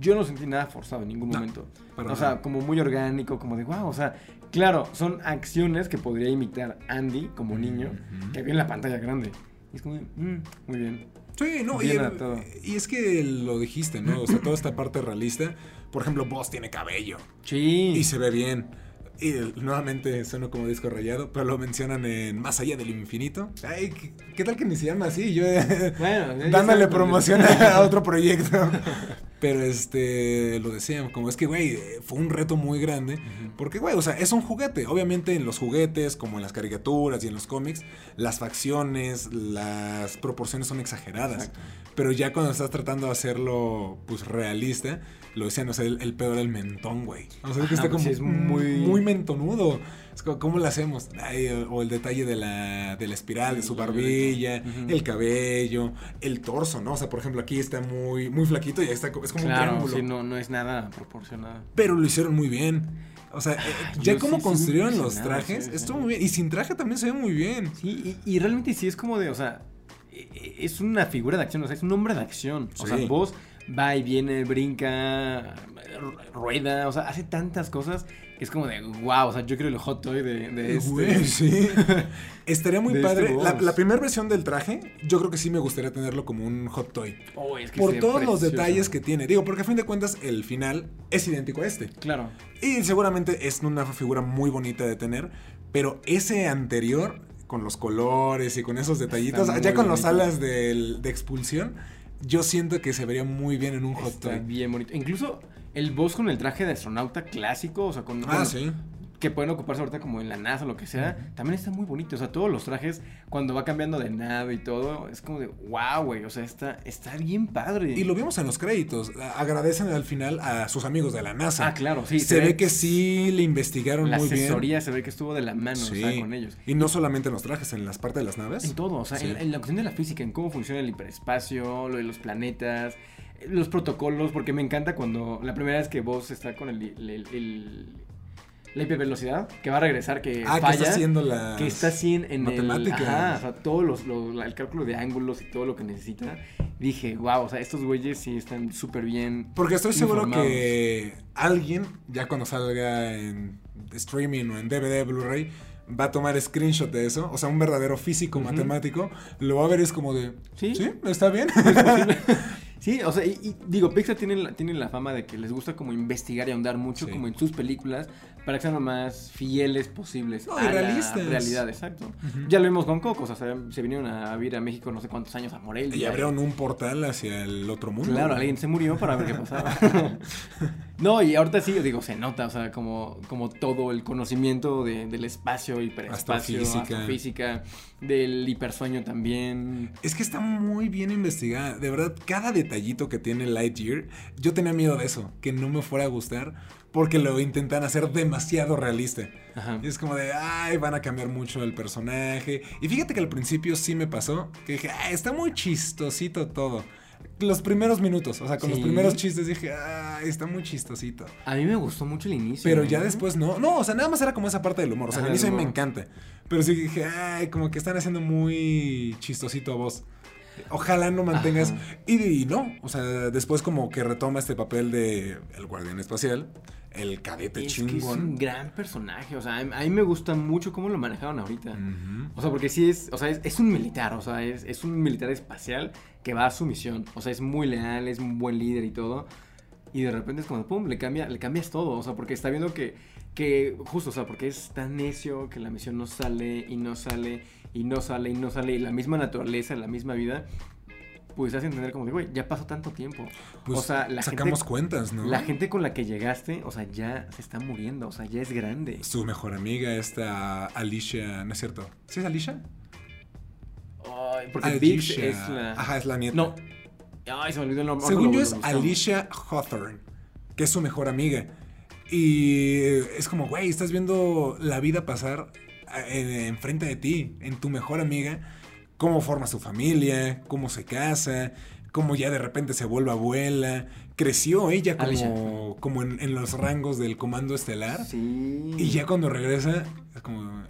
[SPEAKER 2] Yo no sentí nada forzado en ningún
[SPEAKER 1] No,
[SPEAKER 2] momento.
[SPEAKER 1] para
[SPEAKER 2] O sea,
[SPEAKER 1] nada.
[SPEAKER 2] como muy orgánico, como de wow. O sea, claro, son acciones que podría imitar Andy como niño,
[SPEAKER 1] Ujú.
[SPEAKER 2] que vi en la pantalla grande. Y es como, "Mm, muy bien.
[SPEAKER 1] Sí, no, y, el- y es que lo dijiste, ¿no? O sea, toda esta parte realista. Por ejemplo, Boss tiene cabello
[SPEAKER 2] Sí.
[SPEAKER 1] y se ve bien. Y nuevamente suena como disco rayado, pero lo mencionan en Más allá del infinito. Ay, ¿qué, qué tal que ni se llama así? Yo
[SPEAKER 2] Bueno, ya
[SPEAKER 1] dándole promoción a otro proyecto. [LAUGHS] Pero este, lo decían, como es que, güey, fue un reto muy grande. Porque, güey, o sea, es un juguete. Obviamente en los juguetes, como en las caricaturas y en los cómics, las facciones, las proporciones son exageradas.
[SPEAKER 2] Exacto.
[SPEAKER 1] Pero ya cuando estás tratando de hacerlo, pues, realista, lo decían, o sea, el, el pedo era el mentón, güey. O sea, es que
[SPEAKER 2] Ajá,
[SPEAKER 1] está
[SPEAKER 2] pues
[SPEAKER 1] como
[SPEAKER 2] es muy-
[SPEAKER 1] muy mentonudo. Es como, ¿cómo lo hacemos? Ay, o el detalle de la, de la espiral, de su barbilla, el cabello, el torso, ¿no? O sea, por ejemplo, aquí está muy, muy flaquito y ahí está, es como un triángulo.
[SPEAKER 2] sí, no, no es nada proporcionado.
[SPEAKER 1] Pero lo hicieron muy bien. O sea, eh, ya como
[SPEAKER 2] sí,
[SPEAKER 1] construyeron los trajes, estuvo muy bien. Y sin traje también se ve muy bien.
[SPEAKER 2] Sí, y, y realmente sí es como de, o sea, e- e- es una figura de acción, o sea, es un hombre de acción. O
[SPEAKER 1] Sí.
[SPEAKER 2] sea, vos va y viene, brinca, ru- rueda, o sea, hace tantas cosas que es como de, wow, o sea, yo quiero el hot toy de, de este.
[SPEAKER 1] Güey, [LAUGHS] sí. [LAUGHS] Estaría muy
[SPEAKER 2] este
[SPEAKER 1] padre. la, primera versión del traje, yo creo que sí me gustaría tenerlo como un hot toy.
[SPEAKER 2] Oh, es que
[SPEAKER 1] Por todos los detalles que tiene. Digo, porque a fin de cuentas el final es idéntico a este.
[SPEAKER 2] Claro.
[SPEAKER 1] Y seguramente es una figura muy bonita de tener. Pero ese anterior, con los colores y con esos detallitos,
[SPEAKER 2] muy
[SPEAKER 1] con las alas de expulsión, yo siento que se vería muy bien en un hot
[SPEAKER 2] Está
[SPEAKER 1] toy.
[SPEAKER 2] bien bonito. Incluso el boss con el traje de astronauta clásico, o sea, con...
[SPEAKER 1] Ah,
[SPEAKER 2] bueno,
[SPEAKER 1] sí.
[SPEAKER 2] Que pueden ocuparse ahorita como en la NASA o lo que sea, también está muy bonito. O sea, todos los trajes, cuando va cambiando de nave y todo, es como de, wow, güey, o sea, está, está bien padre.
[SPEAKER 1] Y lo vimos en los créditos. Agradecen al final a sus amigos de la NASA.
[SPEAKER 2] Ah, claro, sí.
[SPEAKER 1] se, ve que sí le investigaron
[SPEAKER 2] La
[SPEAKER 1] muy bien.
[SPEAKER 2] asesoría se ve que estuvo de la mano,
[SPEAKER 1] Sí.
[SPEAKER 2] o sea, con ellos.
[SPEAKER 1] Y no solamente en los trajes, en las partes de las naves.
[SPEAKER 2] En todo, o sea,
[SPEAKER 1] Sí.
[SPEAKER 2] en, en la cuestión de la física, en cómo funciona el hiperespacio, lo de los planetas, los protocolos, porque me encanta cuando la primera vez que vos está con el, el- el- la hipervelocidad, que va a regresar, que
[SPEAKER 1] Ah, que
[SPEAKER 2] falla,
[SPEAKER 1] está haciendo la.
[SPEAKER 2] que está así en, en
[SPEAKER 1] matemáticas.
[SPEAKER 2] el... Ajá, o sea, todos los, el cálculo de ángulos y todo lo que necesita. Dije, wow, o sea, estos güeyes sí están súper bien.
[SPEAKER 1] Porque estoy seguro que alguien, ya cuando salga en streaming o en DVD, Blu-ray, va a tomar screenshot de eso. O sea, un verdadero físico matemático. Lo va a ver y es como de.
[SPEAKER 2] Sí.
[SPEAKER 1] ¿Sí? ¿Está bien? [LAUGHS]
[SPEAKER 2] Sí, o sea, y, y digo, Pixar tiene la, tiene la fama de que les gusta como investigar y ahondar mucho
[SPEAKER 1] Sí.
[SPEAKER 2] como en sus películas para que sean lo más fieles posibles
[SPEAKER 1] No, y
[SPEAKER 2] a
[SPEAKER 1] realistas.
[SPEAKER 2] la realidad, exacto. Ya lo vimos con Coco, o sea, se, se vinieron a vivir a México no sé cuántos años a Morelia.
[SPEAKER 1] y abrieron un portal hacia el otro mundo.
[SPEAKER 2] Claro, alguien se murió para ver qué pasaba. [LAUGHS] no, y ahorita sí, digo, se nota, o sea, como, como todo el conocimiento de- del espacio, hiperespacio,
[SPEAKER 1] Astrofísica.
[SPEAKER 2] astrofísica, del hipersueño también.
[SPEAKER 1] Es que está muy bien investigada. De verdad, cada detallito que tiene Lightyear, yo tenía miedo de eso, que no me fuera a gustar, porque lo intentan hacer demasiado realista.
[SPEAKER 2] Ajá.
[SPEAKER 1] Y es como de, ay, van a cambiar mucho el personaje. Y fíjate que al principio sí me pasó, que dije, ay, está muy chistosito todo. Los primeros minutos, o sea, con los primeros chistes dije, ay, está muy chistosito.
[SPEAKER 2] A mí me gustó mucho el inicio.
[SPEAKER 1] Pero ya
[SPEAKER 2] ¿eh?
[SPEAKER 1] después no. No, o sea, nada más era como esa parte del humor. O sea,
[SPEAKER 2] Ajá,
[SPEAKER 1] el inicio a mí me encanta. Pero sí dije, ay, como que están haciendo muy chistosito a vos. Ojalá no mantengas. Y, y no, o sea, después como que retoma este papel de el guardián espacial, el cadete
[SPEAKER 2] Es que es un gran personaje, o sea, a mí- me gusta mucho cómo lo manejaron ahorita. O sea, porque sí es, o sea, es, es un militar, o sea, es, es un militar espacial que va a su misión. O sea, es muy leal, es un buen líder y todo. Y de repente es como, pum, le, cambia, le cambias todo. O sea, porque está viendo que, que, justo, o sea, porque es tan necio que la misión no sale y no sale y no sale y no sale. Y la misma naturaleza, la misma vida, pues hace entender como de, güey, ya pasó tanto tiempo.
[SPEAKER 1] Pues
[SPEAKER 2] o sea, la
[SPEAKER 1] sacamos
[SPEAKER 2] gente,
[SPEAKER 1] cuentas, ¿no?
[SPEAKER 2] la gente con la que llegaste, o sea, ya se está muriendo, o sea, ya es grande.
[SPEAKER 1] Su mejor amiga, esta Alicia, ¿no es cierto? ¿Sí es Alicia?
[SPEAKER 2] Ay, porque
[SPEAKER 1] Alicia.
[SPEAKER 2] es la...
[SPEAKER 1] Ajá, es la nieta.
[SPEAKER 2] No. Ay, se me olvidó el nombre.
[SPEAKER 1] Según yo es. Alicia Hawthorne, que es su mejor amiga. Y es como, güey, estás viendo la vida pasar enfrente de ti, en tu mejor amiga, cómo forma su familia, cómo se casa, cómo ya de repente se vuelve abuela. Creció ella como,
[SPEAKER 2] Alicia.
[SPEAKER 1] como en, en los rangos del comando estelar.
[SPEAKER 2] Sí.
[SPEAKER 1] Y ya cuando regresa, es como,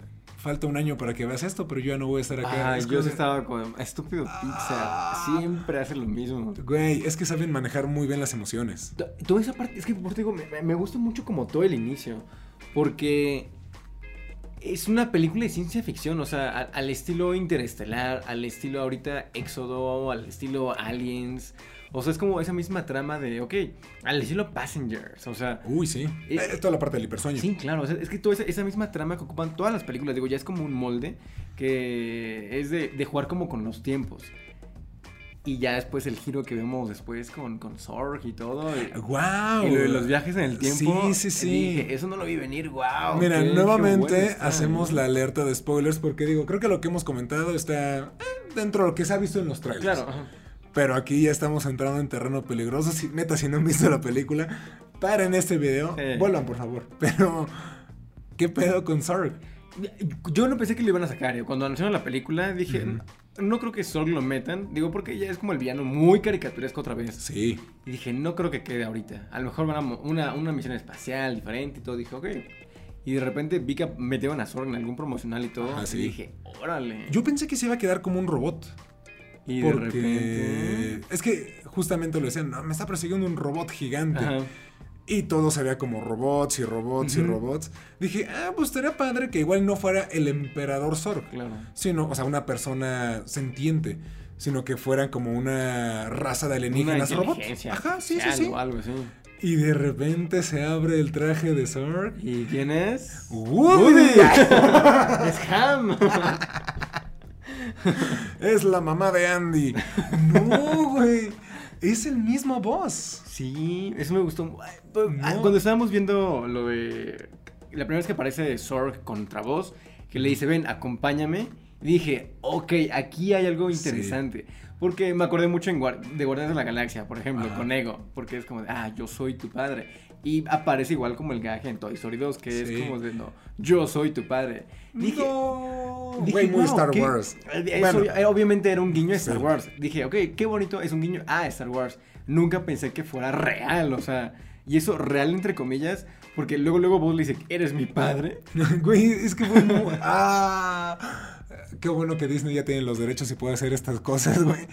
[SPEAKER 1] falta un año para que veas esto, pero yo ya no voy a estar acá.
[SPEAKER 2] Ay,
[SPEAKER 1] Es
[SPEAKER 2] yo estaba con estúpido Pixar. Siempre hace lo mismo.
[SPEAKER 1] Güey, es que saben manejar muy bien las emociones.
[SPEAKER 2] To- Toda esa parte, es que por te digo, me, me gusta mucho como todo el inicio. Porque es una película de ciencia ficción, o sea, al, al estilo interestelar, al estilo ahorita Éxodo, al estilo Aliens. O sea, es como esa misma trama de, ok, al estilo Passengers, o sea,
[SPEAKER 1] Uy, sí.
[SPEAKER 2] Eh,
[SPEAKER 1] Eh, toda la parte del hipersueño.
[SPEAKER 2] Sí, claro, o sea, es que toda esa, esa misma trama que ocupan todas las películas, digo, ya es como un molde que es de, de jugar como con los tiempos. Y ya después el giro que vemos después con, con Zorg y todo. Y,
[SPEAKER 1] ¡Wow!
[SPEAKER 2] y lo de los viajes en el tiempo.
[SPEAKER 1] Sí, sí, sí.
[SPEAKER 2] Dije, eso no lo vi venir, wow.
[SPEAKER 1] Mira,
[SPEAKER 2] qué-
[SPEAKER 1] nuevamente
[SPEAKER 2] bueno está".
[SPEAKER 1] hacemos la alerta de spoilers porque digo, creo que lo que hemos comentado está eh, dentro de lo que se ha visto en los trailers.
[SPEAKER 2] Claro, ajá.
[SPEAKER 1] Pero aquí ya estamos entrando en terreno peligroso. Si, neta, si no han visto la película, paren este video.
[SPEAKER 2] Sí.
[SPEAKER 1] Vuelvan, por favor. [LAUGHS] Pero, ¿qué pedo con Zorg?
[SPEAKER 2] Yo no pensé que lo iban a sacar. ¿eh? Cuando anunciaron la película dije,
[SPEAKER 1] Ujú.
[SPEAKER 2] no creo que Zorg lo metan. Digo, porque ya es como el villano muy caricaturesco otra vez.
[SPEAKER 1] Sí.
[SPEAKER 2] Y dije, no creo que quede ahorita. A lo mejor van a una, una misión espacial diferente y todo. Dije, ok. Y de repente vi que metieron a Zorg en algún promocional y todo.
[SPEAKER 1] Ajá,
[SPEAKER 2] y
[SPEAKER 1] sí.
[SPEAKER 2] dije, órale.
[SPEAKER 1] Yo pensé que se iba a quedar como un robot.
[SPEAKER 2] Y de
[SPEAKER 1] Porque
[SPEAKER 2] repente.
[SPEAKER 1] es que justamente lo decían, no, me está persiguiendo un robot gigante.
[SPEAKER 2] Ajá.
[SPEAKER 1] Y todo se veía como robots y robots y robots. Dije, ah, pues estaría padre que igual no fuera el emperador Zorg.
[SPEAKER 2] Claro.
[SPEAKER 1] Sino, o sea, una persona sentiente. Sino que fueran como una raza de alienígenas robots. Ajá, sí, sí, sí.
[SPEAKER 2] Algo.
[SPEAKER 1] Y de repente se abre el traje de Zorg.
[SPEAKER 2] ¿Y quién es?
[SPEAKER 1] ¡Woody! [LAUGHS]
[SPEAKER 2] es Ham. [LAUGHS]
[SPEAKER 1] es la mamá de Andy. No, güey. Es el mismo boss.
[SPEAKER 2] Sí, eso me gustó. Pero, ah,
[SPEAKER 1] No.
[SPEAKER 2] Cuando estábamos viendo lo de. La primera vez que aparece Zorg contra vos, que le dice, ven, acompáñame. Dije, ok, aquí hay algo
[SPEAKER 1] Sí.
[SPEAKER 2] interesante. Porque me acordé mucho en Guar- de Guardianes de la Galaxia, por ejemplo,
[SPEAKER 1] Ajá.
[SPEAKER 2] con Ego. Porque es como de, ah, yo soy tu padre. Y aparece igual como el gaje en Toy Story 2, que
[SPEAKER 1] Sí.
[SPEAKER 2] es como de, no, yo soy tu padre. Dije,
[SPEAKER 1] no.
[SPEAKER 2] Dije,
[SPEAKER 1] Güey, muy
[SPEAKER 2] "Wow,
[SPEAKER 1] Star
[SPEAKER 2] qué-".
[SPEAKER 1] Wars.
[SPEAKER 2] Eh, Eso
[SPEAKER 1] Bueno.
[SPEAKER 2] obviamente era un guiño a Star
[SPEAKER 1] Sí.
[SPEAKER 2] Wars. Dije, ok, qué bonito, es un guiño a Star Wars. Nunca pensé que fuera real, o sea, y eso real entre comillas, porque luego luego vos le dice, eres mi padre. [LAUGHS]
[SPEAKER 1] Güey, es que fue muy... ¡Ah! Qué bueno que Disney ya tiene los derechos y puede hacer estas cosas, güey.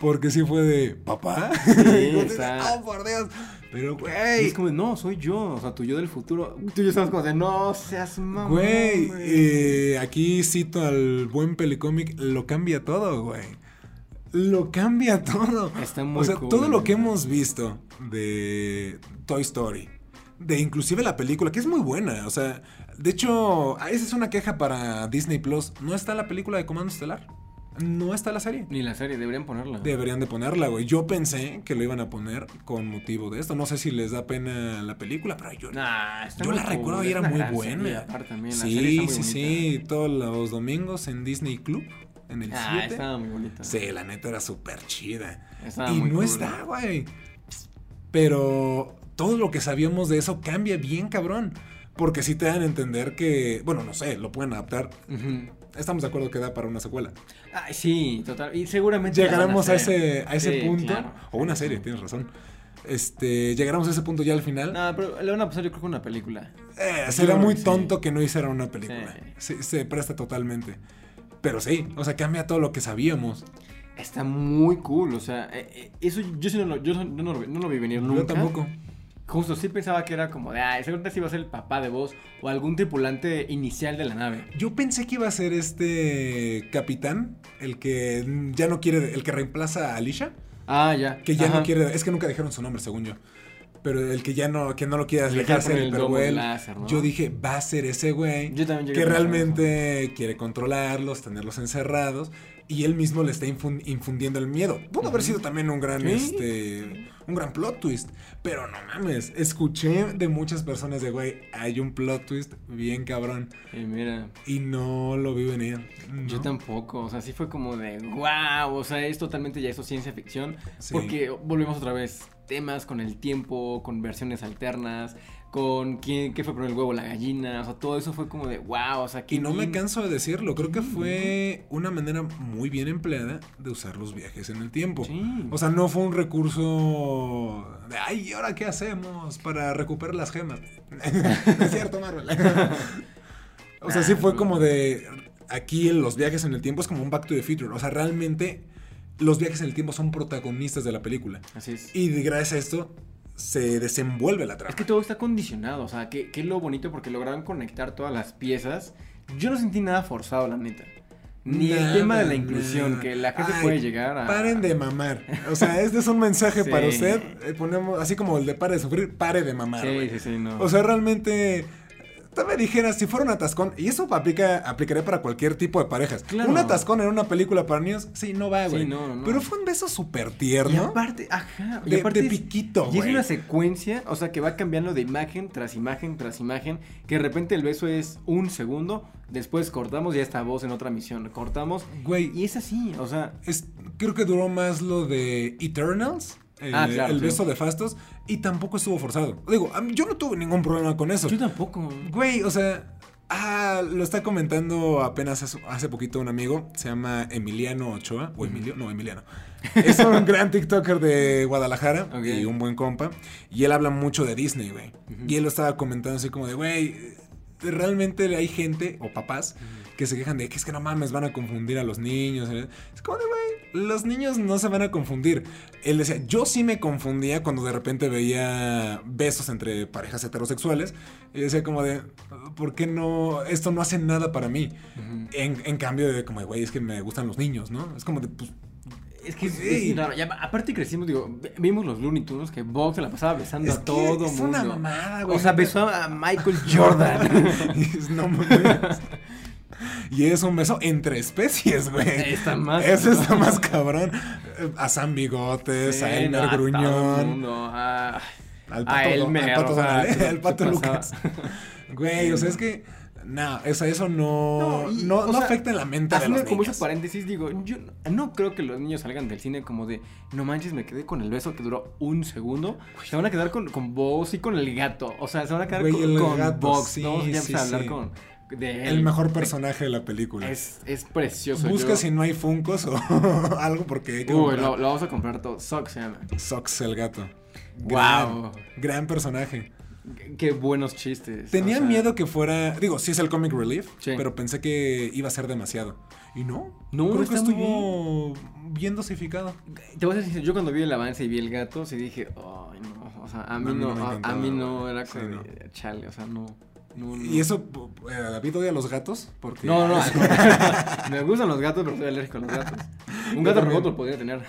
[SPEAKER 1] Porque sí fue de... ¿Papá? Vos [LAUGHS] dices,
[SPEAKER 2] exacto.
[SPEAKER 1] ¡Oh, por Dios! Pero, güey...
[SPEAKER 2] es como, no, soy yo, o sea, tu yo del futuro. Tú y yo estamos como de, no seas mamón.
[SPEAKER 1] Güey, eh, aquí cito al buen Pelicómic, lo cambia todo, güey. Lo cambia todo.
[SPEAKER 2] Está muy
[SPEAKER 1] O sea,
[SPEAKER 2] cool,
[SPEAKER 1] todo lo que hemos visto de Toy Story, de inclusive la película, que es muy buena. O sea, de hecho, esa es una queja para Disney Plus. No está la película de Comando Estelar. No está la serie.
[SPEAKER 2] Ni la serie, deberían ponerla.
[SPEAKER 1] Deberían de ponerla, güey. Yo pensé que lo iban a poner con motivo de esto. No sé si les da pena la película, pero yo
[SPEAKER 2] Nah,
[SPEAKER 1] yo la recuerdo y era muy buena.
[SPEAKER 2] también, la serie
[SPEAKER 1] Sí, sí,
[SPEAKER 2] muy
[SPEAKER 1] sí.
[SPEAKER 2] bonita.
[SPEAKER 1] Todos los domingos en Disney Club, en el 7.
[SPEAKER 2] Ah, estaba muy bonita.
[SPEAKER 1] Sí, la neta era súper chida.
[SPEAKER 2] Estaba
[SPEAKER 1] y
[SPEAKER 2] muy
[SPEAKER 1] no
[SPEAKER 2] cool.
[SPEAKER 1] está, güey. Pero todo lo que sabíamos de eso cambia bien, cabrón. Porque sí te dan a entender que, bueno, no sé, lo pueden adaptar. Estamos de acuerdo que da para una secuela.
[SPEAKER 2] Ay, sí, total. Y seguramente.
[SPEAKER 1] Llegaremos a ese, a ese
[SPEAKER 2] Sí,
[SPEAKER 1] punto.
[SPEAKER 2] claro.
[SPEAKER 1] O una serie, tienes razón. Este, llegaremos a ese punto ya al final.
[SPEAKER 2] No, pero le van a pasar yo creo que una película.
[SPEAKER 1] Eh, sería muy
[SPEAKER 2] sí.
[SPEAKER 1] tonto que no hicieran una película.
[SPEAKER 2] Sí.
[SPEAKER 1] Se, presta totalmente. Pero sí, o sea, cambia todo lo que sabíamos.
[SPEAKER 2] está muy cool. O sea, eh, eh, eso yo sí no lo, yo no, no no lo vi venir nunca.
[SPEAKER 1] Yo tampoco.
[SPEAKER 2] Justo, sí pensaba que era como de, ah, seguramente sí iba a ser el papá de vos o algún tripulante inicial de la nave.
[SPEAKER 1] Yo pensé que iba a ser este capitán, el que ya no quiere, el que reemplaza a Alicia,
[SPEAKER 2] Ah, ya.
[SPEAKER 1] que ya
[SPEAKER 2] Ajá.
[SPEAKER 1] no quiere, es que nunca dijeron su nombre, según yo. Pero el que ya no, que no lo quiere dejar ser
[SPEAKER 2] el láser, ¿no?
[SPEAKER 1] Yo dije, va a ser ese güey
[SPEAKER 2] Yo también llegué
[SPEAKER 1] que realmente quiere controlarlos, tenerlos encerrados y él mismo le está infun- infundiendo el miedo. Pudo haber sido también un gran
[SPEAKER 2] Sí.
[SPEAKER 1] este un gran plot twist, pero no mames, escuché de muchas personas de güey, hay un plot twist bien cabrón.
[SPEAKER 2] Y mira,
[SPEAKER 1] y no lo vi venir.
[SPEAKER 2] yo
[SPEAKER 1] ¿no?
[SPEAKER 2] tampoco. O sea, sí fue como de, wow. O sea, es totalmente ya eso ciencia ficción.
[SPEAKER 1] Sí.
[SPEAKER 2] Porque volvemos otra vez. Temas con el tiempo, con versiones alternas, con quién, qué fue primero el huevo la gallina. O sea, todo eso fue como de, wow. O sea, qué
[SPEAKER 1] Y no me canso de decirlo, creo que fue una manera muy bien empleada de usar los viajes en el tiempo.
[SPEAKER 2] Sí.
[SPEAKER 1] O sea, no fue un recurso de, ay, ¿y ahora qué hacemos para recuperar las gemas? [LAUGHS] es cierto, Marvel. o sea, sí fue como de, aquí en los viajes en el tiempo es como un Back to the Future. O sea, realmente los viajes en el tiempo son protagonistas de la película.
[SPEAKER 2] Así es.
[SPEAKER 1] Y gracias a esto se desenvuelve la trama.
[SPEAKER 2] Es que todo está condicionado, o sea, que, que es lo bonito porque lograron conectar todas las piezas. Yo no sentí nada forzado, la neta. Ni el tema de la inclusión,
[SPEAKER 1] nada.
[SPEAKER 2] que la gente
[SPEAKER 1] Ay,
[SPEAKER 2] puede llegar a...
[SPEAKER 1] Paren de mamar. O sea, este es un mensaje
[SPEAKER 2] Sí.
[SPEAKER 1] para usted. Eh, ponemos, así como el de pare de sufrir, pare de mamar.
[SPEAKER 2] Sí, sí, sí, no.
[SPEAKER 1] O sea, realmente. Me dijeras, si fuera un atascón, y eso aplica, aplicaría para cualquier tipo de parejas.
[SPEAKER 2] Claro.
[SPEAKER 1] Un atascón en una película para niños, sí, no va,
[SPEAKER 2] Sí,
[SPEAKER 1] güey.
[SPEAKER 2] no, no.
[SPEAKER 1] Pero fue un beso súper
[SPEAKER 2] y
[SPEAKER 1] tierno.
[SPEAKER 2] aparte, ajá, y
[SPEAKER 1] De,
[SPEAKER 2] aparte
[SPEAKER 1] de
[SPEAKER 2] es-
[SPEAKER 1] piquito,
[SPEAKER 2] Y es una secuencia, o sea, que va cambiando de imagen tras imagen tras imagen, que de repente el beso es un segundo, después cortamos y ya está voz en otra misión, cortamos,
[SPEAKER 1] Güey,
[SPEAKER 2] y es así, o sea,
[SPEAKER 1] es, creo que duró más lo de Eternals. Eh,
[SPEAKER 2] Ah, claro,
[SPEAKER 1] el
[SPEAKER 2] sí.
[SPEAKER 1] beso de Fastos. Y tampoco estuvo forzado. Digo, yo no tuve ningún problema con eso.
[SPEAKER 2] yo tampoco.
[SPEAKER 1] Güey, o sea. Ah, lo está comentando apenas hace, hace poquito un amigo. Se llama Emiliano Ochoa. O Emilio, no, Emiliano. Es un [LAUGHS] gran TikToker de Guadalajara. Y un buen compa. Y él habla mucho de Disney, güey. Y él lo estaba comentando así como de, güey. Realmente hay gente o papás que se quejan de que es que no mames, van a confundir a los niños. Es como de, güey, los niños no se van a confundir. Él decía, yo sí me confundía cuando de repente veía besos entre parejas heterosexuales. Y decía como de, ¿por qué no? Esto no hace nada para mí. En, en cambio de como, de, güey, es que me gustan los niños, ¿no? Es como de, pues,
[SPEAKER 2] Es que es,
[SPEAKER 1] Sí.
[SPEAKER 2] es raro. Ya, aparte crecimos, digo, vimos los Looney Tunes que Bob se la pasaba besando
[SPEAKER 1] es
[SPEAKER 2] a todo
[SPEAKER 1] es
[SPEAKER 2] mundo.
[SPEAKER 1] una mamada, güey.
[SPEAKER 2] O sea, besó a Michael Jordan. [LAUGHS]
[SPEAKER 1] No mames. [LAUGHS] Y es un beso entre especies, güey.
[SPEAKER 2] Está más
[SPEAKER 1] Eso
[SPEAKER 2] cabrón.
[SPEAKER 1] está más cabrón. A San Bigotes, a
[SPEAKER 2] Sí, no,
[SPEAKER 1] Elmer
[SPEAKER 2] a todo el
[SPEAKER 1] Gruñón,
[SPEAKER 2] mundo, a-
[SPEAKER 1] al
[SPEAKER 2] a
[SPEAKER 1] pato,
[SPEAKER 2] Elmer,
[SPEAKER 1] al pato,
[SPEAKER 2] o sea,
[SPEAKER 1] Donald,
[SPEAKER 2] se-
[SPEAKER 1] al pato Lucas. Güey, o sea, es que. No, o sea, eso no, no,
[SPEAKER 2] y,
[SPEAKER 1] no,
[SPEAKER 2] sea,
[SPEAKER 1] afecta en la mente de los niños.
[SPEAKER 2] esos paréntesis, digo, yo no- creo que los niños salgan del cine como de, no manches, me quedé con el beso que duró un segundo. Se van a quedar con, con vos y con el gato. O sea, se van a quedar con,
[SPEAKER 1] el
[SPEAKER 2] con
[SPEAKER 1] gato,
[SPEAKER 2] Vox,
[SPEAKER 1] sí,
[SPEAKER 2] ¿no? Ya
[SPEAKER 1] sí,
[SPEAKER 2] a hablar
[SPEAKER 1] sí.
[SPEAKER 2] con de
[SPEAKER 1] El
[SPEAKER 2] él.
[SPEAKER 1] mejor personaje de la película.
[SPEAKER 2] Es, es precioso.
[SPEAKER 1] Busca
[SPEAKER 2] yo-
[SPEAKER 1] si no hay Funcos o [LAUGHS] algo porque hay que
[SPEAKER 2] Uy,
[SPEAKER 1] comprar.
[SPEAKER 2] lo, lo vamos a comprar todo. Sock se llama.
[SPEAKER 1] Sox el gato.
[SPEAKER 2] Wow.
[SPEAKER 1] Gran, gran personaje.
[SPEAKER 2] Qué- buenos chistes.
[SPEAKER 1] Tenía
[SPEAKER 2] o sea,
[SPEAKER 1] miedo que fuera. Digo, sí es el comic relief,
[SPEAKER 2] Sí.
[SPEAKER 1] pero pensé que iba a ser demasiado. Y no.
[SPEAKER 2] No,
[SPEAKER 1] creo que estuvo bien dosificado.
[SPEAKER 2] Te voy a decir, yo cuando vi el avance y vi el gato, sí dije, ay, no. O sea, a mí no, a- mí no era
[SPEAKER 1] Sí,
[SPEAKER 2] como
[SPEAKER 1] no.
[SPEAKER 2] de, chale, o sea, no. No, no.
[SPEAKER 1] Y eso, eh, David odia a los gatos. Porque
[SPEAKER 2] No, no, [LAUGHS] me gustan los gatos, pero soy alérgico a los gatos. [LAUGHS] Un gato robot lo podría tener.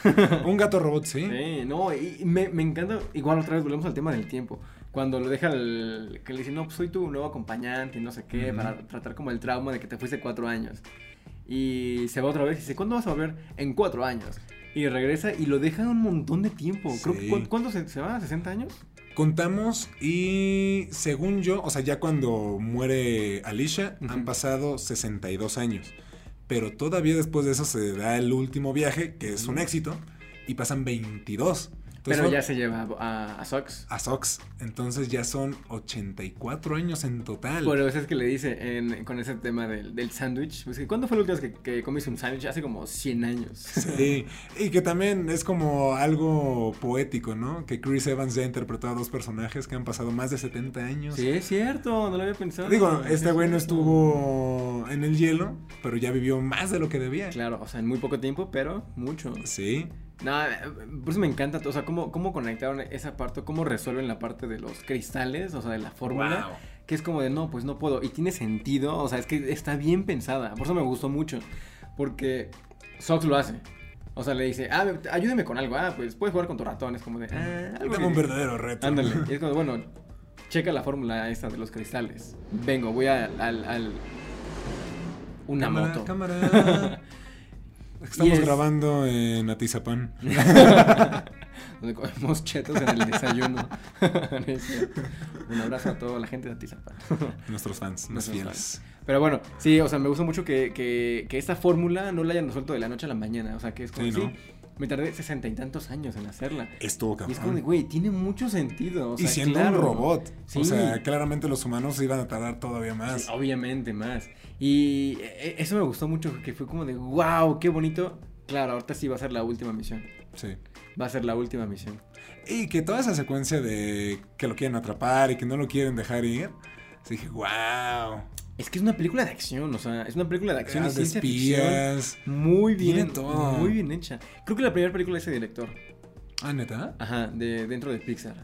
[SPEAKER 1] Un gato robot, sí.
[SPEAKER 2] Sí, no, y me, me encanta, igual otra vez volvemos al tema del tiempo. Cuando lo deja el, que le dice, no, pues soy tu nuevo acompañante y no sé qué,
[SPEAKER 1] Ujú.
[SPEAKER 2] para tratar como el trauma de que te fuiste cuatro años. Y se va otra vez y dice, ¿cuándo vas a volver? En cuatro años. Y regresa y lo deja un montón de tiempo. Creo que,
[SPEAKER 1] Sí.
[SPEAKER 2] ¿cu- ¿Cuánto se, se va? ¿60 años?
[SPEAKER 1] Contamos y según yo, o sea, ya cuando muere Alicia, han
[SPEAKER 2] Ujú.
[SPEAKER 1] pasado 62 años. Pero todavía después de eso se da el último viaje, que es un éxito, y pasan 22. Entonces,
[SPEAKER 2] Pero ya se lleva a, a Sox.
[SPEAKER 1] a Sox. Entonces ya son 84 años en total.
[SPEAKER 2] Por eso es que le dice en- con ese tema del, del sándwich. Pues ¿Cuándo fue la última vez que, que comiste un sándwich? Hace como 100 años.
[SPEAKER 1] Sí, y que también es como algo poético, ¿no? Que Chris Evans ya interpretó a dos personajes que han pasado más de 70 años.
[SPEAKER 2] Sí, es cierto, no lo había pensado.
[SPEAKER 1] Digo, este
[SPEAKER 2] es
[SPEAKER 1] güey no estuvo en el hielo, pero ya vivió más de lo que debía.
[SPEAKER 2] Claro, o sea, en muy poco tiempo, pero mucho.
[SPEAKER 1] Sí.
[SPEAKER 2] No, eh, por eso me encanta, o sea, cómo, cómo conectaron esa parte, cómo resuelven la parte de los cristales, o sea, de la fórmula.
[SPEAKER 1] Wow.
[SPEAKER 2] Que es como de, no, pues no puedo. Y tiene sentido, o sea, es que está bien pensada. Por eso me gustó mucho. Porque Sox lo hace. O sea, le dice, ah, ayúdeme con algo. Ah, pues puedes jugar con tu ratón. Es como de, ah, algo
[SPEAKER 1] Dame un verdadero reto.
[SPEAKER 2] Ándale. [LAUGHS] Y es como, bueno, checa la fórmula esta de los cristales. Vengo, voy al una
[SPEAKER 1] cámara,
[SPEAKER 2] moto.
[SPEAKER 1] Cámara. [LAUGHS] Estamos grabando en Atizapán. [LAUGHS]
[SPEAKER 2] Donde comemos chetos en el desayuno. [LAUGHS] Un abrazo a toda la gente de Atizapán. [LAUGHS]
[SPEAKER 1] Nuestros fans, más
[SPEAKER 2] Nuestros
[SPEAKER 1] fieles.
[SPEAKER 2] Pero bueno, sí, o sea, me gusta mucho que, que, que esta fórmula no la hayan resuelto de la noche a la mañana. O sea, que es como,
[SPEAKER 1] Sí.
[SPEAKER 2] Me tardé sesenta y tantos años en hacerla.
[SPEAKER 1] Estuvo
[SPEAKER 2] Y es como de,
[SPEAKER 1] cabrón.
[SPEAKER 2] güey, tiene mucho sentido. O sea,
[SPEAKER 1] y siendo
[SPEAKER 2] claro.
[SPEAKER 1] un robot.
[SPEAKER 2] Sí.
[SPEAKER 1] O sea, claramente los humanos iban a tardar todavía más.
[SPEAKER 2] Sí, obviamente más. Y eh, eso me gustó mucho, que fue como de, wow, qué bonito. Claro, ahorita sí va a ser la última misión.
[SPEAKER 1] Sí.
[SPEAKER 2] Va a ser la última misión.
[SPEAKER 1] Y que toda esa secuencia de que lo quieren atrapar y que no lo quieren dejar ir. sí Dije, wow.
[SPEAKER 2] Es que es una película de acción, o sea, es una película de acción y
[SPEAKER 1] de
[SPEAKER 2] ciencia ficción.
[SPEAKER 1] espías.
[SPEAKER 2] Muy bien,
[SPEAKER 1] todo.
[SPEAKER 2] muy bien hecha. Creo que la primera película de ese director.
[SPEAKER 1] Ah, neta.
[SPEAKER 2] Ajá, de dentro de Pixar.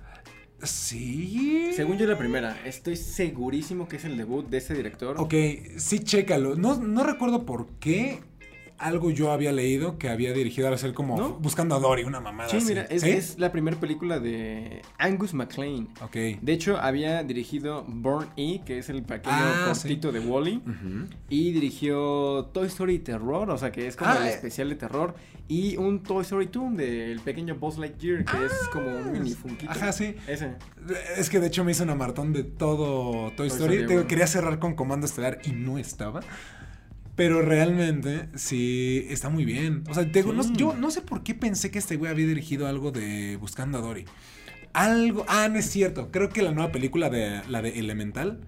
[SPEAKER 1] Sí.
[SPEAKER 2] Según yo la primera, estoy segurísimo que es el debut de ese director.
[SPEAKER 1] Ok, sí, chécalo. No, no recuerdo por qué algo yo había leído que había dirigido a ser como
[SPEAKER 2] ¿No?
[SPEAKER 1] buscando a Dory, una mamada
[SPEAKER 2] Sí,
[SPEAKER 1] así.
[SPEAKER 2] mira, es, es la primera película de Angus MacLean.
[SPEAKER 1] Ok.
[SPEAKER 2] De hecho, había dirigido Born E, que es el pequeño
[SPEAKER 1] Ah,
[SPEAKER 2] cortito de Wally. Y dirigió Toy Story Terror, o sea que es como
[SPEAKER 1] Ah,
[SPEAKER 2] el
[SPEAKER 1] eh.
[SPEAKER 2] especial de terror. Y un Toy Story Toon del pequeño Buzz Lightyear, que es como un mini funkito.
[SPEAKER 1] Ajá, sí.
[SPEAKER 2] Ese.
[SPEAKER 1] Es que de hecho me hizo una maratón de todo Toy Story.
[SPEAKER 2] Story,
[SPEAKER 1] Te digo,
[SPEAKER 2] bueno.
[SPEAKER 1] quería cerrar con Comando Estelar y no estaba. Pero realmente sí está muy bien. O sea, te no- yo no sé por qué pensé que este güey había dirigido algo de Buscando a Dory. Algo. Ah, no es cierto. Creo que la nueva película de la de Elemental.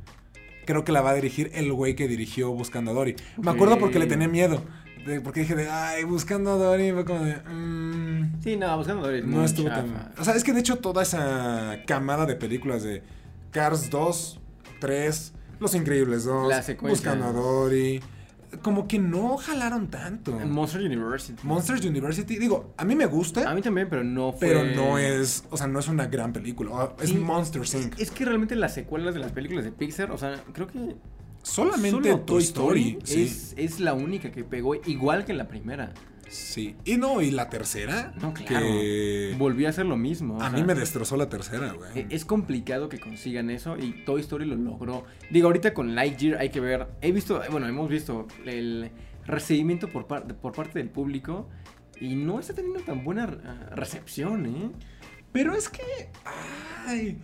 [SPEAKER 1] Creo que la va a dirigir el güey que dirigió Buscando a Dory. Me acuerdo porque le tenía miedo. de- porque dije de, ay, Buscando a Dory. Fue como de, mm,
[SPEAKER 2] Sí, no, buscando Dory es
[SPEAKER 1] no estuvo
[SPEAKER 2] chafa.
[SPEAKER 1] tan. O sea, es que de hecho toda esa camada de películas de Cars 2, 3, Los Increíbles 2,
[SPEAKER 2] La secuencia.
[SPEAKER 1] Buscando a Dory, como que no jalaron tanto.
[SPEAKER 2] Monster University.
[SPEAKER 1] Monsters University, digo, a mí me gusta,
[SPEAKER 2] A mí también, pero no fue.
[SPEAKER 1] pero no es, o sea, no es una gran película. Es
[SPEAKER 2] Sí.
[SPEAKER 1] Monster Inc.
[SPEAKER 2] Es que realmente las secuelas de las películas de Pixar, o sea, creo que.
[SPEAKER 1] Solamente
[SPEAKER 2] solo
[SPEAKER 1] Toy Story, sí.
[SPEAKER 2] es, es la única que pegó igual que la primera.
[SPEAKER 1] Sí. Y no, y la tercera,
[SPEAKER 2] No, claro.
[SPEAKER 1] que
[SPEAKER 2] Volvió a hacer lo mismo. o
[SPEAKER 1] a
[SPEAKER 2] sea,
[SPEAKER 1] mí me destrozó la tercera, güey.
[SPEAKER 2] e- Es complicado que consigan eso y Toy Story lo logró. Digo, ahorita con Lightyear hay que ver. He visto, bueno, hemos visto el recibimiento por, par- por parte del público y no está teniendo tan buena eh, recepción, ¿eh?
[SPEAKER 1] Pero es que. Ay.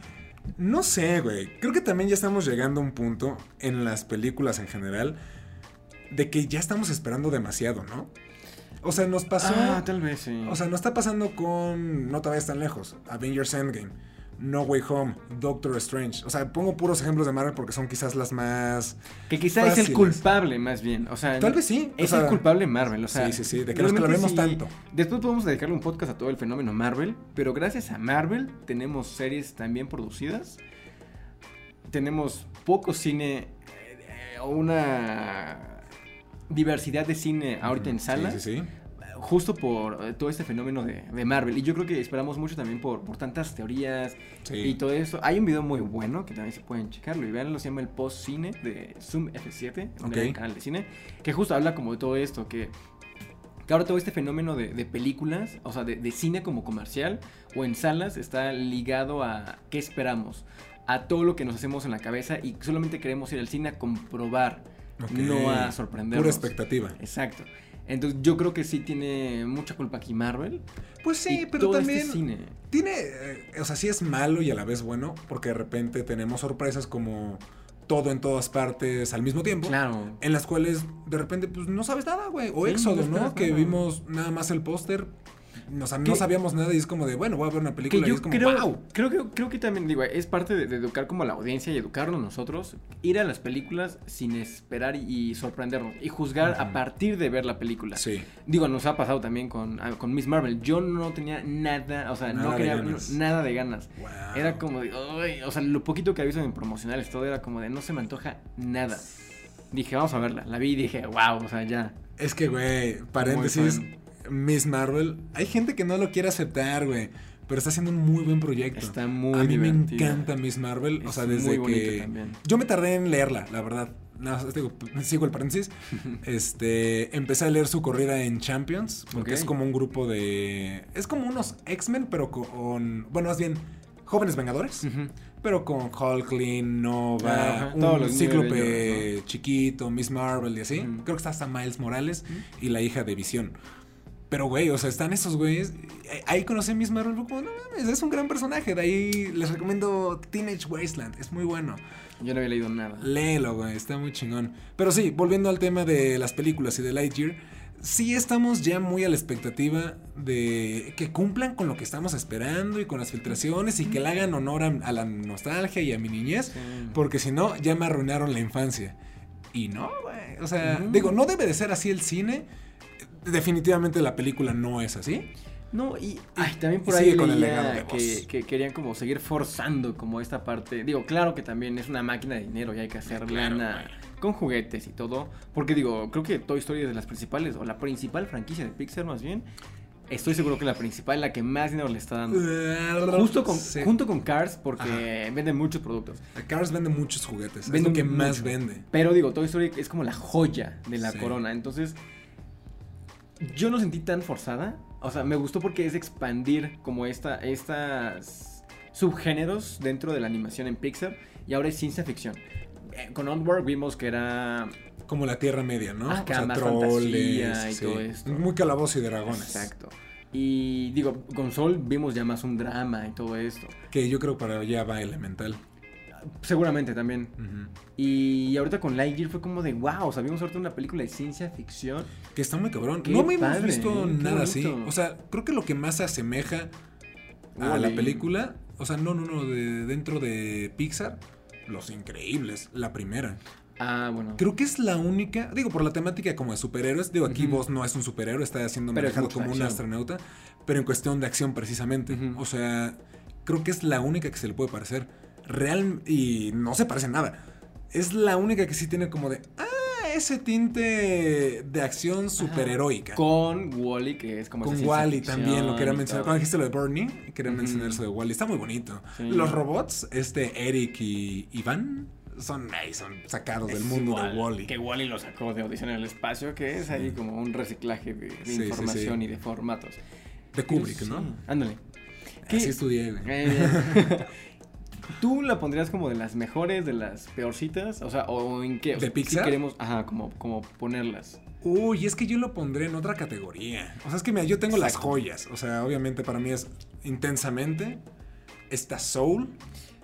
[SPEAKER 1] No sé, güey. Creo que también ya estamos llegando a un punto en las películas en general de que ya estamos esperando demasiado, ¿no? O sea, nos pasó.
[SPEAKER 2] Ah, tal vez sí.
[SPEAKER 1] o sea, nos está pasando con. No te vayas tan lejos. Avengers Endgame. No Way Home. Doctor Strange. O sea, pongo puros ejemplos de Marvel porque son quizás las más.
[SPEAKER 2] que quizá es el culpable más bien. O sea,
[SPEAKER 1] Tal vez sí. o
[SPEAKER 2] Es
[SPEAKER 1] sea,
[SPEAKER 2] el culpable Marvel, o sea.
[SPEAKER 1] sí, sí, sí, de que nos clavemos
[SPEAKER 2] sí.
[SPEAKER 1] tanto.
[SPEAKER 2] Después podemos dedicarle un podcast a todo el fenómeno Marvel, pero gracias a Marvel tenemos series también producidas. Tenemos poco cine, eh, eh, una diversidad de cine ahorita en
[SPEAKER 1] Sí,
[SPEAKER 2] salas,
[SPEAKER 1] Sí, sí.
[SPEAKER 2] justo por eh, todo este fenómeno de, de Marvel. Y yo creo que esperamos mucho también por, por tantas teorías y todo eso. Hay un video muy bueno que también se pueden checarlo y veanlo, se llama el Post Cine de Zoom F7, un
[SPEAKER 1] Ok.
[SPEAKER 2] gran canal de cine, que justo habla como de todo esto, que, que ahora todo este fenómeno de, de películas, o sea, de, de cine como comercial o en salas, está ligado a qué esperamos, a todo lo que nos hacemos en la cabeza y solamente queremos ir al cine a comprobar,
[SPEAKER 1] Ok.
[SPEAKER 2] no a sorprendernos.
[SPEAKER 1] Pura expectativa.
[SPEAKER 2] Exacto. Entonces yo creo que sí tiene mucha culpa aquí Marvel.
[SPEAKER 1] Pues sí,
[SPEAKER 2] y
[SPEAKER 1] pero
[SPEAKER 2] todo
[SPEAKER 1] también.
[SPEAKER 2] este cine.
[SPEAKER 1] Tiene, eh, o sea, sí es malo y a la vez bueno, porque de repente tenemos sorpresas como todo en todas partes al mismo tiempo.
[SPEAKER 2] Claro.
[SPEAKER 1] En las cuales de repente pues no sabes nada, güey. O
[SPEAKER 2] Sí,
[SPEAKER 1] Éxodo,
[SPEAKER 2] no
[SPEAKER 1] Que
[SPEAKER 2] nada.
[SPEAKER 1] vimos nada más el póster. O sea, no
[SPEAKER 2] Que-
[SPEAKER 1] sabíamos nada y es como de, bueno, voy a ver una
[SPEAKER 2] Que
[SPEAKER 1] película y
[SPEAKER 2] yo
[SPEAKER 1] es como,
[SPEAKER 2] creo,
[SPEAKER 1] wow.
[SPEAKER 2] creo, que, creo que también, digo, es parte de, de educar como a la audiencia y educarnos nosotros, ir a las películas sin esperar y, y sorprendernos y juzgar a partir de ver la película.
[SPEAKER 1] Sí.
[SPEAKER 2] Digo, nos ha pasado también con, ah, con Miss Marvel. Yo no tenía nada, o sea,
[SPEAKER 1] Nada
[SPEAKER 2] no
[SPEAKER 1] de
[SPEAKER 2] quería
[SPEAKER 1] ganas.
[SPEAKER 2] nada de ganas.
[SPEAKER 1] Wow.
[SPEAKER 2] Era como de, o sea, lo poquito que había visto en promocionales, todo era como de, no se me antoja nada. Dije, vamos a verla. La vi y dije, wow, o sea, ya.
[SPEAKER 1] Es que, güey, paréntesis, Miss Marvel, hay gente que no lo quiere aceptar, güey, pero está haciendo un muy buen proyecto.
[SPEAKER 2] Está muy
[SPEAKER 1] A mí me encanta Miss Marvel, o sea, desde que...
[SPEAKER 2] también.
[SPEAKER 1] Yo me tardé en leerla, la verdad. Nada más, digo, sigo el paréntesis. [LAUGHS] Este, empecé a leer su corrida en Champions, porque es como un grupo de... Es como unos X-Men, pero con... Bueno, más bien, jóvenes vengadores. Pero con Hulkling, Nova,
[SPEAKER 2] todos
[SPEAKER 1] un cíclope chiquito, Miss Marvel y así. Creo que está hasta Miles Morales y la hija de Visión. Pero, güey, o sea, están esos güeyes. eh, Ahí conocí a Miss Marvel. Como, no mames, es un gran personaje. De ahí les recomiendo Teenage Wasteland. Es muy bueno.
[SPEAKER 2] Yo no había leído nada.
[SPEAKER 1] Léelo, güey. Está muy chingón. Pero sí, volviendo al tema de las películas y de Lightyear. Sí estamos ya muy a la expectativa de que cumplan con lo que estamos esperando y con las filtraciones y que le hagan honor a, a la nostalgia y a mi niñez.
[SPEAKER 2] Sí.
[SPEAKER 1] Porque si no, ya me arruinaron la infancia. Y no, güey. O sea,
[SPEAKER 2] No.
[SPEAKER 1] digo, no debe de ser así el cine. Definitivamente la película no es así.
[SPEAKER 2] No, y ay, también por
[SPEAKER 1] y
[SPEAKER 2] ahí
[SPEAKER 1] sigue con el
[SPEAKER 2] leía
[SPEAKER 1] legado de
[SPEAKER 2] que, que querían como seguir forzando como esta parte. Digo, claro que también es una máquina de dinero y hay que hacer
[SPEAKER 1] Claro,
[SPEAKER 2] lana con juguetes y todo. Porque digo, creo que Toy Story es de las principales, o la principal franquicia de Pixar más bien. Estoy seguro que la principal, la que más dinero le está dando. Justo con,
[SPEAKER 1] Sí.
[SPEAKER 2] junto con Cars, porque venden muchos productos.
[SPEAKER 1] Cars vende muchos juguetes. es lo que más vende.
[SPEAKER 2] Pero digo, Toy Story es como la joya de la
[SPEAKER 1] Sí.
[SPEAKER 2] corona. Entonces, yo no sentí tan forzada. O sea, me gustó porque es expandir como esta, estas subgéneros dentro de la animación en Pixar. Y ahora es ciencia ficción. Eh, Con Onward vimos que era...
[SPEAKER 1] Como la Tierra Media, ¿no?
[SPEAKER 2] Más fantasía y todo esto.
[SPEAKER 1] Muy calabozo y dragones.
[SPEAKER 2] Exacto. Y digo, con Sol vimos ya más un drama y todo esto.
[SPEAKER 1] Que yo creo para allá va Elemental.
[SPEAKER 2] Seguramente también. Y ahorita con Lightyear fue como de wow, vimos ahorita una película de ciencia ficción.
[SPEAKER 1] Que está muy cabrón.
[SPEAKER 2] Qué
[SPEAKER 1] no me hemos visto
[SPEAKER 2] ¿eh?
[SPEAKER 1] Nada así. O sea, creo que lo que más se asemeja a la película, o sea, no, no, no, de, dentro de Pixar, Los Increíbles, la primera.
[SPEAKER 2] Ah, bueno.
[SPEAKER 1] Creo que es la única, digo, por la temática como de superhéroes, digo, aquí vos no es un superhéroe, está
[SPEAKER 2] es
[SPEAKER 1] manejado como un astronauta, pero en cuestión de acción precisamente. O sea, creo que es la única que se le puede parecer. Real, y no se parece nada. Es la única que sí tiene como de, ah, ese tinte de acción superheroica.
[SPEAKER 2] Con Wally, que es como
[SPEAKER 1] Con Wally también, lo quería mencionar. Cuando dijiste lo de Bernie, quería mencionar eso de Wally. Está muy bonito.
[SPEAKER 2] Sí.
[SPEAKER 1] Los robots, este Eric y Iván, son, ay, son sacados del mundo
[SPEAKER 2] igual,
[SPEAKER 1] de Wally.
[SPEAKER 2] Que Wally lo sacó de Audición en el Espacio, que es ahí como un reciclaje de, de
[SPEAKER 1] Sí, sí,
[SPEAKER 2] información y de formatos.
[SPEAKER 1] De Kubrick, ¿no?
[SPEAKER 2] Ándale.
[SPEAKER 1] Así estudié.
[SPEAKER 2] Eh, ¿Tú la pondrías como de las mejores, de las peorcitas? O sea, ¿o en qué? O
[SPEAKER 1] ¿De
[SPEAKER 2] sea,
[SPEAKER 1] Pixar?
[SPEAKER 2] Si queremos, ajá, como, como ponerlas.
[SPEAKER 1] Uy, es que yo lo pondré en otra categoría. O sea, es que mira, yo tengo las joyas. O sea, obviamente para mí es intensamente. Esta Soul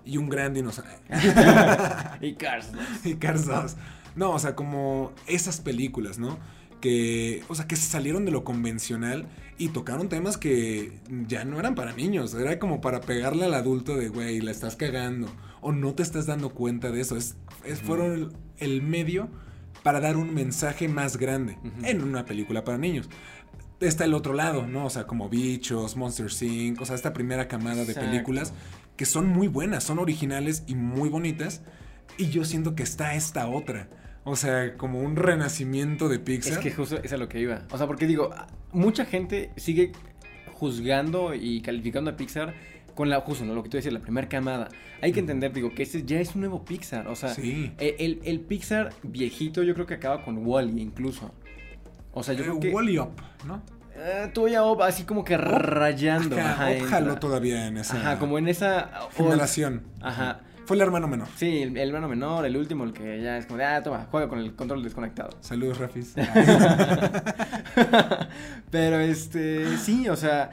[SPEAKER 1] y un gran dinosaurio. [LAUGHS]
[SPEAKER 2] y Cars. ¿no?
[SPEAKER 1] y Cars 2. No, o sea, como esas películas, ¿no? Que, o sea, que se salieron de lo convencional y tocaron temas que ya no eran para niños. Era como para pegarle al adulto de, güey, la estás cagando. O no te estás dando cuenta de eso. Es, es- fueron el, el medio para dar un mensaje más grande en una película para niños. Está el otro lado, ¿no? O sea, como Bichos, Monster Inc., o sea, esta primera camada de películas que son muy buenas, son originales y muy bonitas. Y yo siento que está esta otra. O sea, como un renacimiento de Pixar.
[SPEAKER 2] Es que justo es a lo que iba. O sea, porque digo, mucha gente sigue juzgando y calificando a Pixar con la, justo, ¿no? Lo que tú decías, la primera camada. Hay que entender, digo, que ese ya es un nuevo Pixar. O sea,
[SPEAKER 1] Sí.
[SPEAKER 2] el, el- Pixar viejito yo creo que acaba con Wally incluso. O sea, yo
[SPEAKER 1] Eh,
[SPEAKER 2] creo que...
[SPEAKER 1] Wally Up, ¿no?
[SPEAKER 2] Eh, tú ya Op, así como que rayando.
[SPEAKER 1] Ajá,
[SPEAKER 2] ajá,
[SPEAKER 1] Up
[SPEAKER 2] entra.
[SPEAKER 1] jaló todavía en esa
[SPEAKER 2] Ajá, como en esa...
[SPEAKER 1] generación.
[SPEAKER 2] Ajá.
[SPEAKER 1] Fue el hermano menor.
[SPEAKER 2] Sí, el, el hermano menor, el último, el que ya es como de, ah, toma, juega con el control desconectado.
[SPEAKER 1] Saludos, Rafis. [LAUGHS] [LAUGHS]
[SPEAKER 2] Pero este, sí, o sea,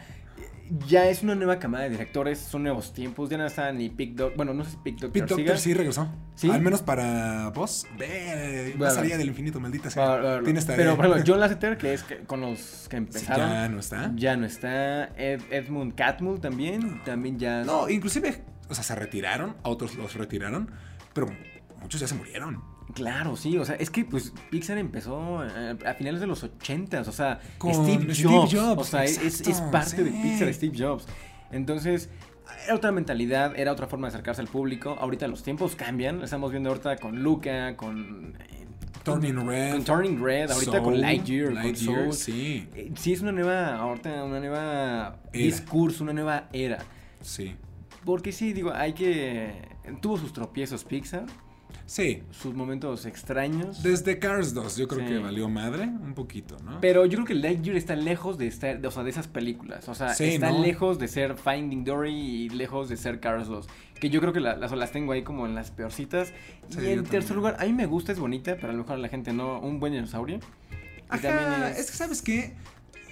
[SPEAKER 2] ya es una nueva camada de directores, son nuevos tiempos, ya no está ni Pick Doctor, bueno, no sé si Pick Doctor siga.
[SPEAKER 1] Doctor sí regresó.
[SPEAKER 2] ¿Sí?
[SPEAKER 1] Al menos para vos. Ve,
[SPEAKER 2] Bueno.
[SPEAKER 1] allá del infinito, maldita sea. Tienes tarea.
[SPEAKER 2] Pero, por ejemplo, John [LAUGHS] Lasseter, que es que- con los que
[SPEAKER 1] Sí,
[SPEAKER 2] empezaron,
[SPEAKER 1] ya no está.
[SPEAKER 2] ya no está. Ed- Edmund Catmull también, también ya...
[SPEAKER 1] No, inclusive, o sea, se retiraron, a otros los retiraron, pero muchos ya se murieron.
[SPEAKER 2] Claro, sí, o sea, es que pues Pixar empezó eh, a finales de los 80, o sea,
[SPEAKER 1] Con
[SPEAKER 2] Steve,
[SPEAKER 1] Steve
[SPEAKER 2] Jobs, o sea, es, es parte de. Pixar Steve Jobs. Entonces, era otra mentalidad, era otra forma de acercarse al público. Ahorita los tiempos cambian, estamos viendo ahorita con Luca, con... eh,
[SPEAKER 1] Turning Red.
[SPEAKER 2] Con Turning Red, ahorita con Lightyear, con
[SPEAKER 1] Lightyear,
[SPEAKER 2] Soul.
[SPEAKER 1] sí,
[SPEAKER 2] Eh, Sí, es una nueva, ahorita una nueva
[SPEAKER 1] Era.
[SPEAKER 2] discurso, una nueva era.
[SPEAKER 1] sí.
[SPEAKER 2] Porque sí, digo, hay que... Tuvo sus tropiezos Pixar,
[SPEAKER 1] Sí,
[SPEAKER 2] sus momentos extraños.
[SPEAKER 1] desde Cars 2 yo creo
[SPEAKER 2] Sí.
[SPEAKER 1] que valió madre un poquito, ¿no?
[SPEAKER 2] Pero yo creo que Lightyear está lejos de estar, de, o sea, de esas películas. O sea,
[SPEAKER 1] Sí,
[SPEAKER 2] está
[SPEAKER 1] ¿no?
[SPEAKER 2] lejos de ser Finding Dory y lejos de ser Cars 2. Que yo creo que la- las, las tengo ahí como en las peorcitas.
[SPEAKER 1] Sí,
[SPEAKER 2] y en tercer
[SPEAKER 1] también.
[SPEAKER 2] lugar, a mí me gusta, es bonita, pero a lo mejor a la gente no. Un buen dinosaurio.
[SPEAKER 1] Ajá,
[SPEAKER 2] también
[SPEAKER 1] es... que sabes qué,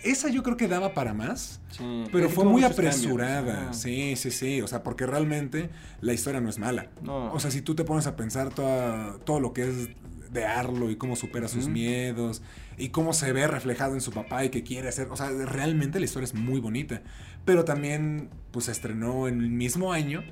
[SPEAKER 1] esa yo creo que daba para más.
[SPEAKER 2] sí,
[SPEAKER 1] Pero fue muy apresurada, sí, sí, sí, o sea, porque realmente la historia no es mala.
[SPEAKER 2] No.
[SPEAKER 1] O sea, si tú te pones a pensar toda- todo lo que es de Arlo y cómo supera sus miedos y cómo se ve reflejado en su papá y que quiere hacer, o sea, realmente la historia es muy bonita, pero también pues se estrenó en el mismo año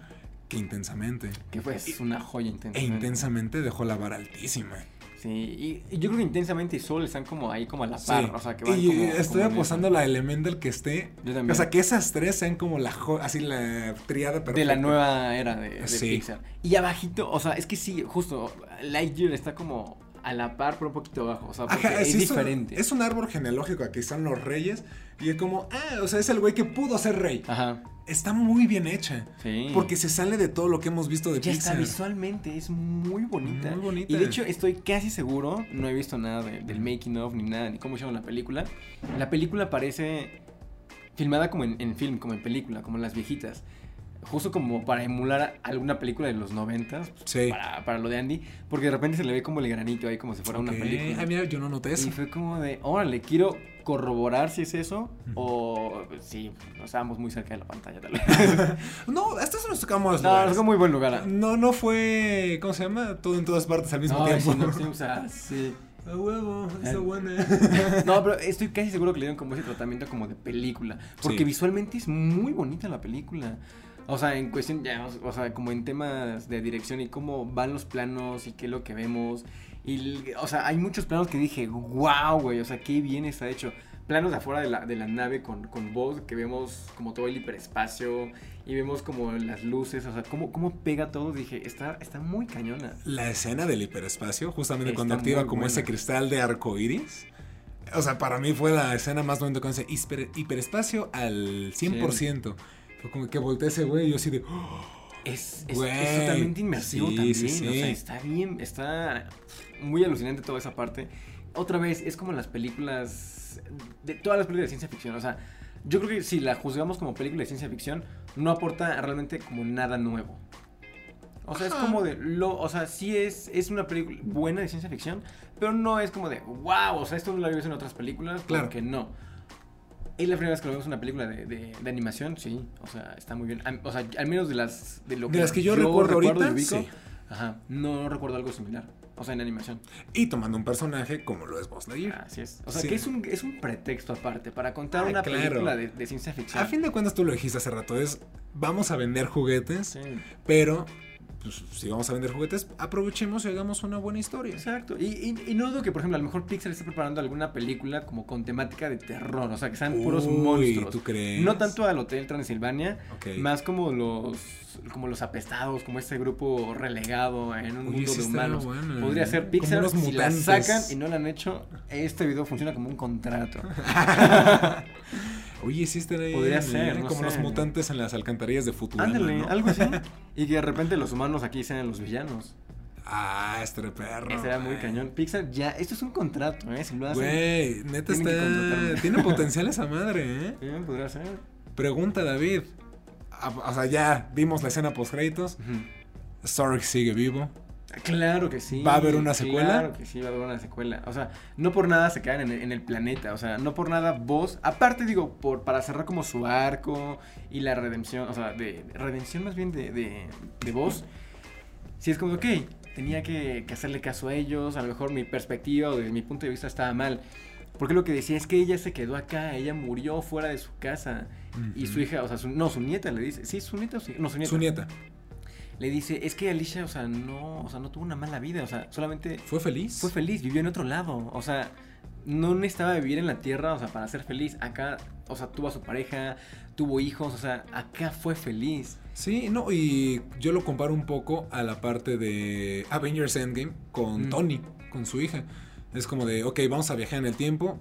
[SPEAKER 1] que Intensamente.
[SPEAKER 2] Que fue es una joya intensa.
[SPEAKER 1] E Intensamente dejó la vara altísima.
[SPEAKER 2] Sí, y, y yo creo que Intensamente y Soul están como ahí, como a la par.
[SPEAKER 1] Sí.
[SPEAKER 2] O sea, que van
[SPEAKER 1] y
[SPEAKER 2] como.
[SPEAKER 1] estoy
[SPEAKER 2] como
[SPEAKER 1] apostando la Elemental que esté.
[SPEAKER 2] Yo también.
[SPEAKER 1] O sea, que esas tres sean como la así la triada perfecta.
[SPEAKER 2] De la nueva era de, de
[SPEAKER 1] Sí.
[SPEAKER 2] Pixar. Y abajito, o sea, es que sí, justo, Lightyear está como a la par, pero un poquito abajo. O sea, porque
[SPEAKER 1] Ajá,
[SPEAKER 2] es
[SPEAKER 1] sí, un-
[SPEAKER 2] diferente.
[SPEAKER 1] es un árbol genealógico, aquí están los reyes. Y es como, ah, o sea, es el güey que pudo ser rey.
[SPEAKER 2] Ajá,
[SPEAKER 1] Está muy bien hecha.
[SPEAKER 2] sí.
[SPEAKER 1] Porque se sale de todo lo que hemos visto de
[SPEAKER 2] ya está
[SPEAKER 1] Pixar.
[SPEAKER 2] visualmente, es muy bonita.
[SPEAKER 1] Muy bonita.
[SPEAKER 2] Y de hecho, estoy casi seguro, no he visto nada de- del making of, ni nada, ni cómo hicieron la película. La película parece filmada como en, en film, como en película, como en las viejitas. Justo como para emular alguna película de los noventas,
[SPEAKER 1] Sí.
[SPEAKER 2] para, para lo de Andy, porque de repente se le ve como el granito ahí, como si fuera una película.
[SPEAKER 1] Ah, mira, yo no noté eso.
[SPEAKER 2] Y fue como de, órale, quiero corroborar si es eso o sí, no estábamos muy cerca de la pantalla tal vez. [LAUGHS]
[SPEAKER 1] No, hasta eso nos tocamos.
[SPEAKER 2] no, es un muy buen lugar.
[SPEAKER 1] No, no fue. ¿Cómo se llama? Todo en todas partes al mismo tiempo.
[SPEAKER 2] sí, no, sí, o sea, sí.
[SPEAKER 1] A huevo, está
[SPEAKER 2] Eh.
[SPEAKER 1] buena. [LAUGHS]
[SPEAKER 2] No, pero estoy casi seguro que le dieron como ese tratamiento como de película. Porque
[SPEAKER 1] Sí.
[SPEAKER 2] visualmente es muy bonita la película. O sea, en cuestión, ya, o sea, como en temas de dirección y cómo van los planos y qué es lo que vemos. Y, o sea, hay muchos planos que dije, wow, güey, o sea, qué bien está hecho. Planos de afuera de la, de la nave con, con voz, que vemos como todo el hiperespacio y vemos como las luces, o sea, cómo, cómo pega todo. Dije, está, está muy cañona.
[SPEAKER 1] La escena del hiperespacio, justamente
[SPEAKER 2] Está
[SPEAKER 1] cuando activa como
[SPEAKER 2] buena.
[SPEAKER 1] ese cristal de arco iris. O sea, para mí fue la escena más bonita con ese hiper- hiperespacio al 100%. Fue como que volteé ese güey y yo así de. "Oh".
[SPEAKER 2] Es, es,
[SPEAKER 1] Güey,
[SPEAKER 2] es totalmente inmersivo
[SPEAKER 1] sí,
[SPEAKER 2] también.
[SPEAKER 1] sí, sí.
[SPEAKER 2] O sea, está bien, está muy alucinante toda esa parte. Otra vez, es como las películas, de todas las películas de ciencia ficción. O sea, yo creo que si la juzgamos como película de ciencia ficción, no aporta realmente como nada nuevo. O sea, es como de lo, o sea, sí es, es una película buena de ciencia ficción, pero no es como de, wow, o sea, esto no lo había visto en otras películas,
[SPEAKER 1] Claro.
[SPEAKER 2] porque no. Es la primera vez que lo vemos en una película de, de- de animación, sí, o sea, está muy bien. O sea, al menos de las de lo
[SPEAKER 1] De las que yo recuerdo ahorita,
[SPEAKER 2] ubico,
[SPEAKER 1] sí.
[SPEAKER 2] Ajá, no recuerdo algo similar, o sea, en animación.
[SPEAKER 1] Y tomando un personaje como lo es Buzz Lightyear.
[SPEAKER 2] Así es. O sea,
[SPEAKER 1] Sí.
[SPEAKER 2] que es un, es un pretexto aparte para contar
[SPEAKER 1] Ah,
[SPEAKER 2] una
[SPEAKER 1] claro.
[SPEAKER 2] película de, de ciencia ficción.
[SPEAKER 1] A fin de cuentas, tú lo dijiste hace rato: es vamos a vender juguetes,
[SPEAKER 2] Sí.
[SPEAKER 1] pero pues, si vamos a vender juguetes, aprovechemos y hagamos una buena historia.
[SPEAKER 2] Exacto. Y, y- y no dudo que, por ejemplo, a lo mejor Pixar esté preparando alguna película como con temática de terror. O sea, que sean puros monstruos.
[SPEAKER 1] ¿tú crees?
[SPEAKER 2] No tanto al Hotel Transilvania, más como los como los apestados, como este grupo relegado en un mundo de humanos.
[SPEAKER 1] bueno,
[SPEAKER 2] Podría
[SPEAKER 1] ¿eh?
[SPEAKER 2] ser Pixar,
[SPEAKER 1] unos
[SPEAKER 2] si la sacan y no la han hecho, este video funciona como un contrato. [LAUGHS] [LAUGHS]
[SPEAKER 1] Oye, sí estaría
[SPEAKER 2] Podría
[SPEAKER 1] bien,
[SPEAKER 2] ser,
[SPEAKER 1] ¿eh?
[SPEAKER 2] no
[SPEAKER 1] Como
[SPEAKER 2] sé.
[SPEAKER 1] los mutantes en las alcantarillas de Futurama,
[SPEAKER 2] Ándale,
[SPEAKER 1] ¿no?
[SPEAKER 2] algo así. [LAUGHS] Y que de repente los humanos aquí sean los villanos.
[SPEAKER 1] Ah, este perro.
[SPEAKER 2] Ese era muy cañón. Pixar ya, esto es un contrato, ¿eh? Si lo hacen,
[SPEAKER 1] Güey, neta está. Tiene [LAUGHS] potencial esa madre, ¿eh?
[SPEAKER 2] bien, podría ser.
[SPEAKER 1] Pregunta, David. Ah, O sea, ya vimos la escena post créditos.
[SPEAKER 2] Ujú.
[SPEAKER 1] Zorg sigue vivo.
[SPEAKER 2] Claro que sí.
[SPEAKER 1] ¿Va a haber una secuela?
[SPEAKER 2] Claro que sí, va a haber una secuela. O sea, no por nada se quedan en el, en el planeta. O sea, no por nada vos. Aparte, digo, por, para cerrar como su arco y la redención. O sea, de, redención más bien de, de, de vos. Si es como, ok, tenía que, que hacerle caso a ellos. A lo mejor mi perspectiva o desde mi punto de vista estaba mal. Porque lo que decía es que ella se quedó acá, ella murió fuera de su casa. Y su hija, o sea, su- no, su nieta le dice. Sí, su nieta o sí. No, su nieta.
[SPEAKER 1] Su nieta.
[SPEAKER 2] Le dice, es que Alicia, o sea, no, o sea, no tuvo una mala vida, o sea, solamente
[SPEAKER 1] ¿Fue feliz?
[SPEAKER 2] fue feliz, vivió en otro lado, o sea, no necesitaba vivir en la tierra, o sea, para ser feliz. Acá, o sea, tuvo a su pareja, tuvo hijos, o sea, acá fue feliz.
[SPEAKER 1] Sí, no, y yo lo comparo un poco a la parte de Avengers Endgame con
[SPEAKER 2] Mm.
[SPEAKER 1] Tony, con su hija. Es como de, ok, vamos a viajar en el tiempo,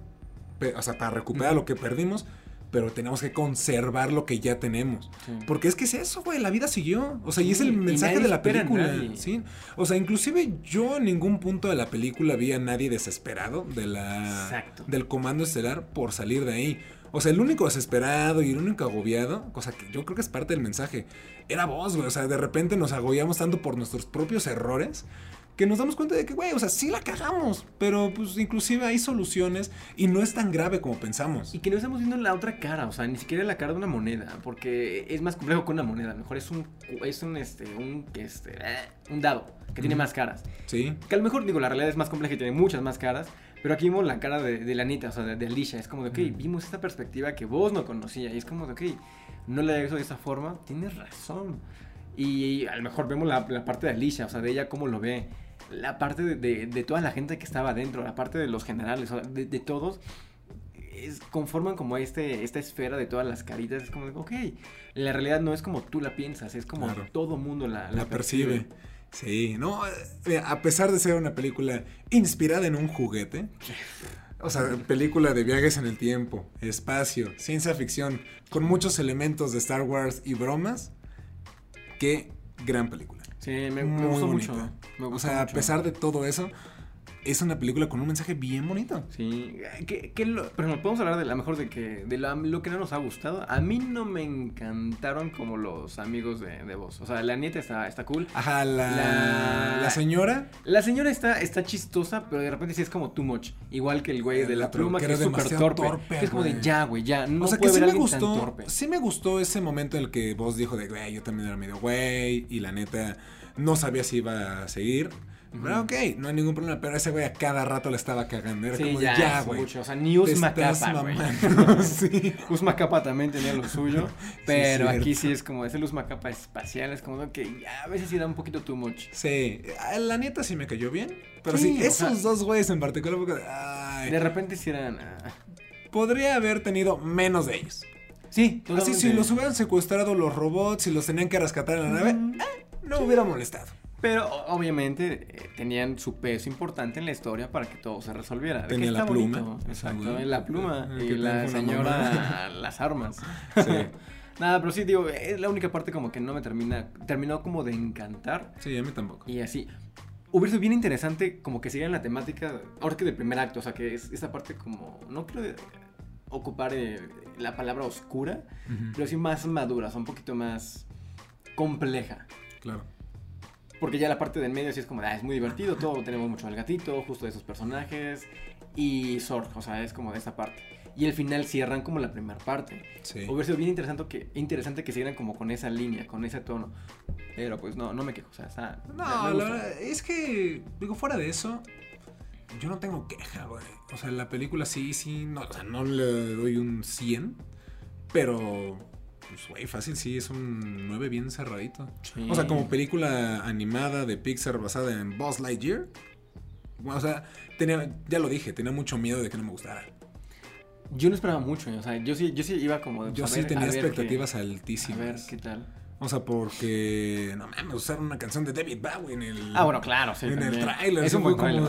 [SPEAKER 1] o sea, para recuperar
[SPEAKER 2] Mm.
[SPEAKER 1] lo que perdimos, pero tenemos que conservar lo que ya tenemos. Porque es que es eso, güey, la vida siguió. O sea, y es el mensaje de la película. ¿sí? O sea, inclusive yo en ningún punto de la película vi a nadie desesperado de la,
[SPEAKER 2] Exacto.
[SPEAKER 1] del comando estelar por salir de ahí. O sea, el único desesperado y el único agobiado, cosa que yo creo que es parte del mensaje, era vos, güey. O sea, de repente nos agobiamos tanto por nuestros propios errores que nos damos cuenta de que, güey, o sea, sí la cagamos, pero pues inclusive hay soluciones y no es tan grave como pensamos.
[SPEAKER 2] Y que no estamos viendo la otra cara, o sea, ni siquiera la cara de una moneda, porque es más complejo que una moneda, mejor es un, es un, este, un, este, eh, un dado, que tiene más caras.
[SPEAKER 1] Sí,
[SPEAKER 2] Que a lo mejor, digo, la realidad es más compleja y tiene muchas más caras. Pero aquí vimos la cara de, de la Anita, o sea, de, de Alicia. Es como de, ok,
[SPEAKER 1] Mm.
[SPEAKER 2] vimos esta perspectiva que vos no conocías. Y es como de, ok, no le hizo de esa forma. Tienes razón. Y, a lo mejor vemos la, la parte de Alicia, o sea, de ella cómo lo ve. La parte de, de- de toda la gente que estaba adentro, la parte de los generales, de, de todos. Es, conforman como este, esta esfera de todas las caritas. Es como ok, la realidad no es como tú la piensas, es como
[SPEAKER 1] Claro.
[SPEAKER 2] todo mundo la,
[SPEAKER 1] la percibe. Sí, no, eh, a pesar de ser una película inspirada en un juguete, [LAUGHS] o sea, película de viajes en el tiempo, espacio, ciencia ficción, con muchos elementos de Star Wars y bromas, qué gran película.
[SPEAKER 2] Sí, me, me gustó
[SPEAKER 1] bonita.
[SPEAKER 2] mucho. Me
[SPEAKER 1] O sea, a pesar de todo eso, es una película con un mensaje bien bonito.
[SPEAKER 2] Sí, que, que lo, pero podemos hablar de la mejor de que de la- lo que no nos ha gustado. A mí no me encantaron como los amigos de, de vos. O sea, la nieta está, está cool.
[SPEAKER 1] Ajá, la,
[SPEAKER 2] La-
[SPEAKER 1] la señora,
[SPEAKER 2] La señora está, está chistosa, pero de repente sí es como too much. Igual que el güey de la pluma,
[SPEAKER 1] que
[SPEAKER 2] es súper torpe.
[SPEAKER 1] torpe,
[SPEAKER 2] que es como de ya, güey, ya. No
[SPEAKER 1] o sea, que sí me gustó, sí me gustó ese momento en el que vos dijo de, güey, yo también era medio güey, y la neta no sabía si iba a seguir. Pero ok, no hay ningún problema, pero ese güey a cada rato le estaba cagando, era
[SPEAKER 2] Sí,
[SPEAKER 1] como
[SPEAKER 2] ya,
[SPEAKER 1] ya,
[SPEAKER 2] es
[SPEAKER 1] güey.
[SPEAKER 2] mucho. O sea, ni Usma Capa, güey.
[SPEAKER 1] mamando". [LAUGHS] [LAUGHS] sí.
[SPEAKER 2] Usma Capa también tenía lo suyo, [LAUGHS] pero aquí sí es como ese Usma Capa espacial, es como que ya a veces sí da un poquito too much.
[SPEAKER 1] Sí, la neta sí me cayó bien, pero sí, esos
[SPEAKER 2] sea-
[SPEAKER 1] dos güeyes en particular, porque, ay,
[SPEAKER 2] De repente sí eran... ah,
[SPEAKER 1] podría haber tenido menos de ellos.
[SPEAKER 2] Sí,
[SPEAKER 1] Así, si los hubieran secuestrado los robots y los tenían que rescatar en la nave,
[SPEAKER 2] Mm,
[SPEAKER 1] eh, no hubiera molestado.
[SPEAKER 2] Pero obviamente eh, tenían su peso importante en la historia para que todo se resolviera. De
[SPEAKER 1] Tenía la pluma.
[SPEAKER 2] bonito, Exacto,
[SPEAKER 1] Seguro.
[SPEAKER 2] la pluma
[SPEAKER 1] Eh,
[SPEAKER 2] y la señora [LAUGHS] las armas. [LAUGHS]
[SPEAKER 1] Sí. [LAUGHS]
[SPEAKER 2] Nada, pero sí, digo, es la única parte como que no me termina, terminó como de encantar
[SPEAKER 1] Sí, a mí tampoco.
[SPEAKER 2] y así. Hubiera sido bien interesante como que siguieran la temática, ahora que del primer acto, o sea, que es esa parte como, no quiero ocupar eh, la palabra oscura, pero sí más madura, o sea, un poquito más compleja.
[SPEAKER 1] Claro.
[SPEAKER 2] Porque ya la parte del medio sí es como, ah, es muy divertido, todo tenemos mucho al gatito, justo de esos personajes. Y Zorg, o sea, es como de esa parte. Y el final cierran como la primera parte.
[SPEAKER 1] Sí.
[SPEAKER 2] Hubiera sido bien interesante que, interesante que siguieran como con esa línea, con ese tono. Pero pues no, no me quejo, o sea, está...
[SPEAKER 1] No, la verdad, es que, digo, fuera de eso, yo no tengo queja, güey. O sea, la película sí, sí, no, o sea, no le doy un 100, pero, pues, güey, fácil sí, es un 9 bien cerradito.
[SPEAKER 2] Sí.
[SPEAKER 1] O sea, como película animada de Pixar basada en Buzz Lightyear. O sea, tenía, ya lo dije, tenía mucho miedo de que no me gustara.
[SPEAKER 2] Yo no esperaba mucho, o sea, yo sí, yo sí iba como... de,
[SPEAKER 1] Yo
[SPEAKER 2] a
[SPEAKER 1] sí
[SPEAKER 2] ver-
[SPEAKER 1] tenía
[SPEAKER 2] a
[SPEAKER 1] expectativas
[SPEAKER 2] A
[SPEAKER 1] altísimas.
[SPEAKER 2] ver qué tal.
[SPEAKER 1] O sea, porque, no mames, usaron una canción de David Bowie en el...
[SPEAKER 2] Ah, bueno, claro, sí.
[SPEAKER 1] en el tráiler.
[SPEAKER 2] Es
[SPEAKER 1] sí
[SPEAKER 2] un buen tráiler,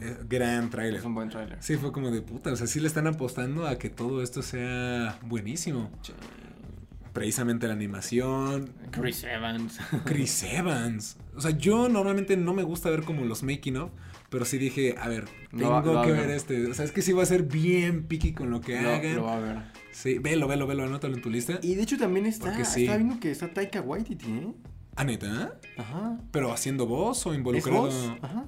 [SPEAKER 1] eh, gran tráiler.
[SPEAKER 2] Es un buen tráiler.
[SPEAKER 1] Sí, fue como de puta. O sea, sí le están apostando a que todo esto sea buenísimo. Precisamente la animación.
[SPEAKER 2] Chris Evans.
[SPEAKER 1] Chris Evans. O sea, yo normalmente no me gusta ver como los making of. Pero sí dije, a ver, tengo que
[SPEAKER 2] ver.
[SPEAKER 1] este. O sea, es que sí va a ser bien picky con lo que
[SPEAKER 2] Lo,
[SPEAKER 1] hagan.
[SPEAKER 2] lo va a ver.
[SPEAKER 1] Sí, velo, velo, velo, anótalo en tu lista.
[SPEAKER 2] Y de hecho también está,
[SPEAKER 1] sí.
[SPEAKER 2] está viendo que está Taika Waititi, ¿eh?
[SPEAKER 1] ¿Ah, neta?
[SPEAKER 2] Ajá.
[SPEAKER 1] ¿Pero haciendo voz o
[SPEAKER 2] ¿Es
[SPEAKER 1] involucrado?
[SPEAKER 2] voz? Ajá.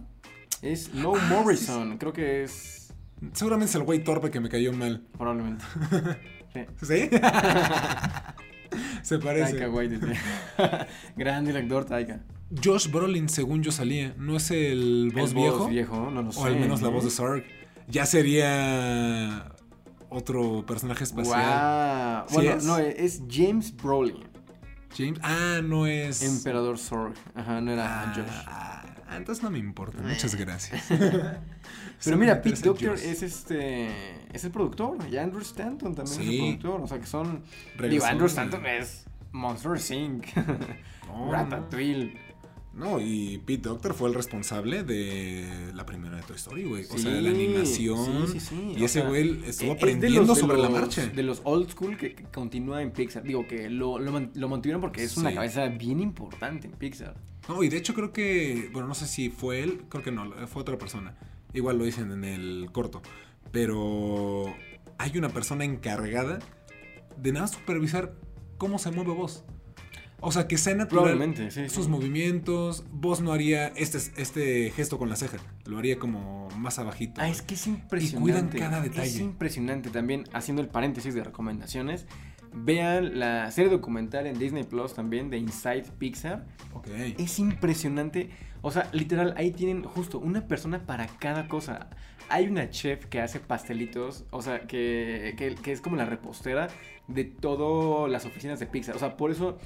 [SPEAKER 2] Es Low
[SPEAKER 1] Ah,
[SPEAKER 2] Morrison, creo que es.
[SPEAKER 1] Seguramente es el güey torpe que me cayó mal.
[SPEAKER 2] Probablemente. [LAUGHS] Sí.
[SPEAKER 1] ¿Sí? [LAUGHS] [LAUGHS] Se parece.
[SPEAKER 2] Taika Waititi. [LAUGHS] Gran director, Taika.
[SPEAKER 1] Josh Brolin, según yo salía, ¿no es el voz
[SPEAKER 2] El
[SPEAKER 1] viejo?
[SPEAKER 2] viejo, no lo sé.
[SPEAKER 1] O al menos la
[SPEAKER 2] ¿eh?
[SPEAKER 1] voz de Sark. Ya sería otro personaje espacial. ¿Sí
[SPEAKER 2] Bueno,
[SPEAKER 1] es?
[SPEAKER 2] no, es James Brolin.
[SPEAKER 1] James. Ah, no es.
[SPEAKER 2] Emperador Zorg. Ajá, no era
[SPEAKER 1] Ah,
[SPEAKER 2] Josh.
[SPEAKER 1] ah, entonces no me importa. Muchas gracias. [LAUGHS]
[SPEAKER 2] Pero mira, Pete Doctor
[SPEAKER 1] Josh.
[SPEAKER 2] es este. Es el productor. Y Andrew Stanton también es el productor. O sea que son.
[SPEAKER 1] Regresó
[SPEAKER 2] Digo, Andrew
[SPEAKER 1] de-
[SPEAKER 2] Stanton es Monster Inc. [LAUGHS]
[SPEAKER 1] No,
[SPEAKER 2] Ratatouille.
[SPEAKER 1] No, y Pete Doctor fue el responsable de la primera de Toy Story, güey. o sea, la animación.
[SPEAKER 2] sí, sí, sí.
[SPEAKER 1] Y ese güey estuvo
[SPEAKER 2] Es de
[SPEAKER 1] aprendiendo
[SPEAKER 2] los- de
[SPEAKER 1] sobre la marcha.
[SPEAKER 2] De los old school que, que continúa en Pixar. Digo que lo, lo, lo mantuvieron porque es una cabeza bien importante en Pixar.
[SPEAKER 1] No, y de hecho creo que, bueno, no sé si fue él, creo que no, fue otra persona. Igual lo dicen en el corto. Pero hay una persona encargada de nada supervisar cómo se mueve voz. O sea, que sea natural.
[SPEAKER 2] Probablemente, sí.
[SPEAKER 1] Sus
[SPEAKER 2] sí.
[SPEAKER 1] movimientos, vos no haría este, este gesto con la ceja, lo haría como más abajito.
[SPEAKER 2] Ah, es que es impresionante.
[SPEAKER 1] cuidan cada detalle.
[SPEAKER 2] Es impresionante también, haciendo el paréntesis de recomendaciones. Vean la serie documental en Disney Plus también de Inside Pixar.
[SPEAKER 1] Ok.
[SPEAKER 2] Es impresionante. O sea, literal, ahí tienen justo una persona para cada cosa. Hay una chef que hace pastelitos, o sea, que, que, que es como la repostera de todas las oficinas de Pixar. O sea, por eso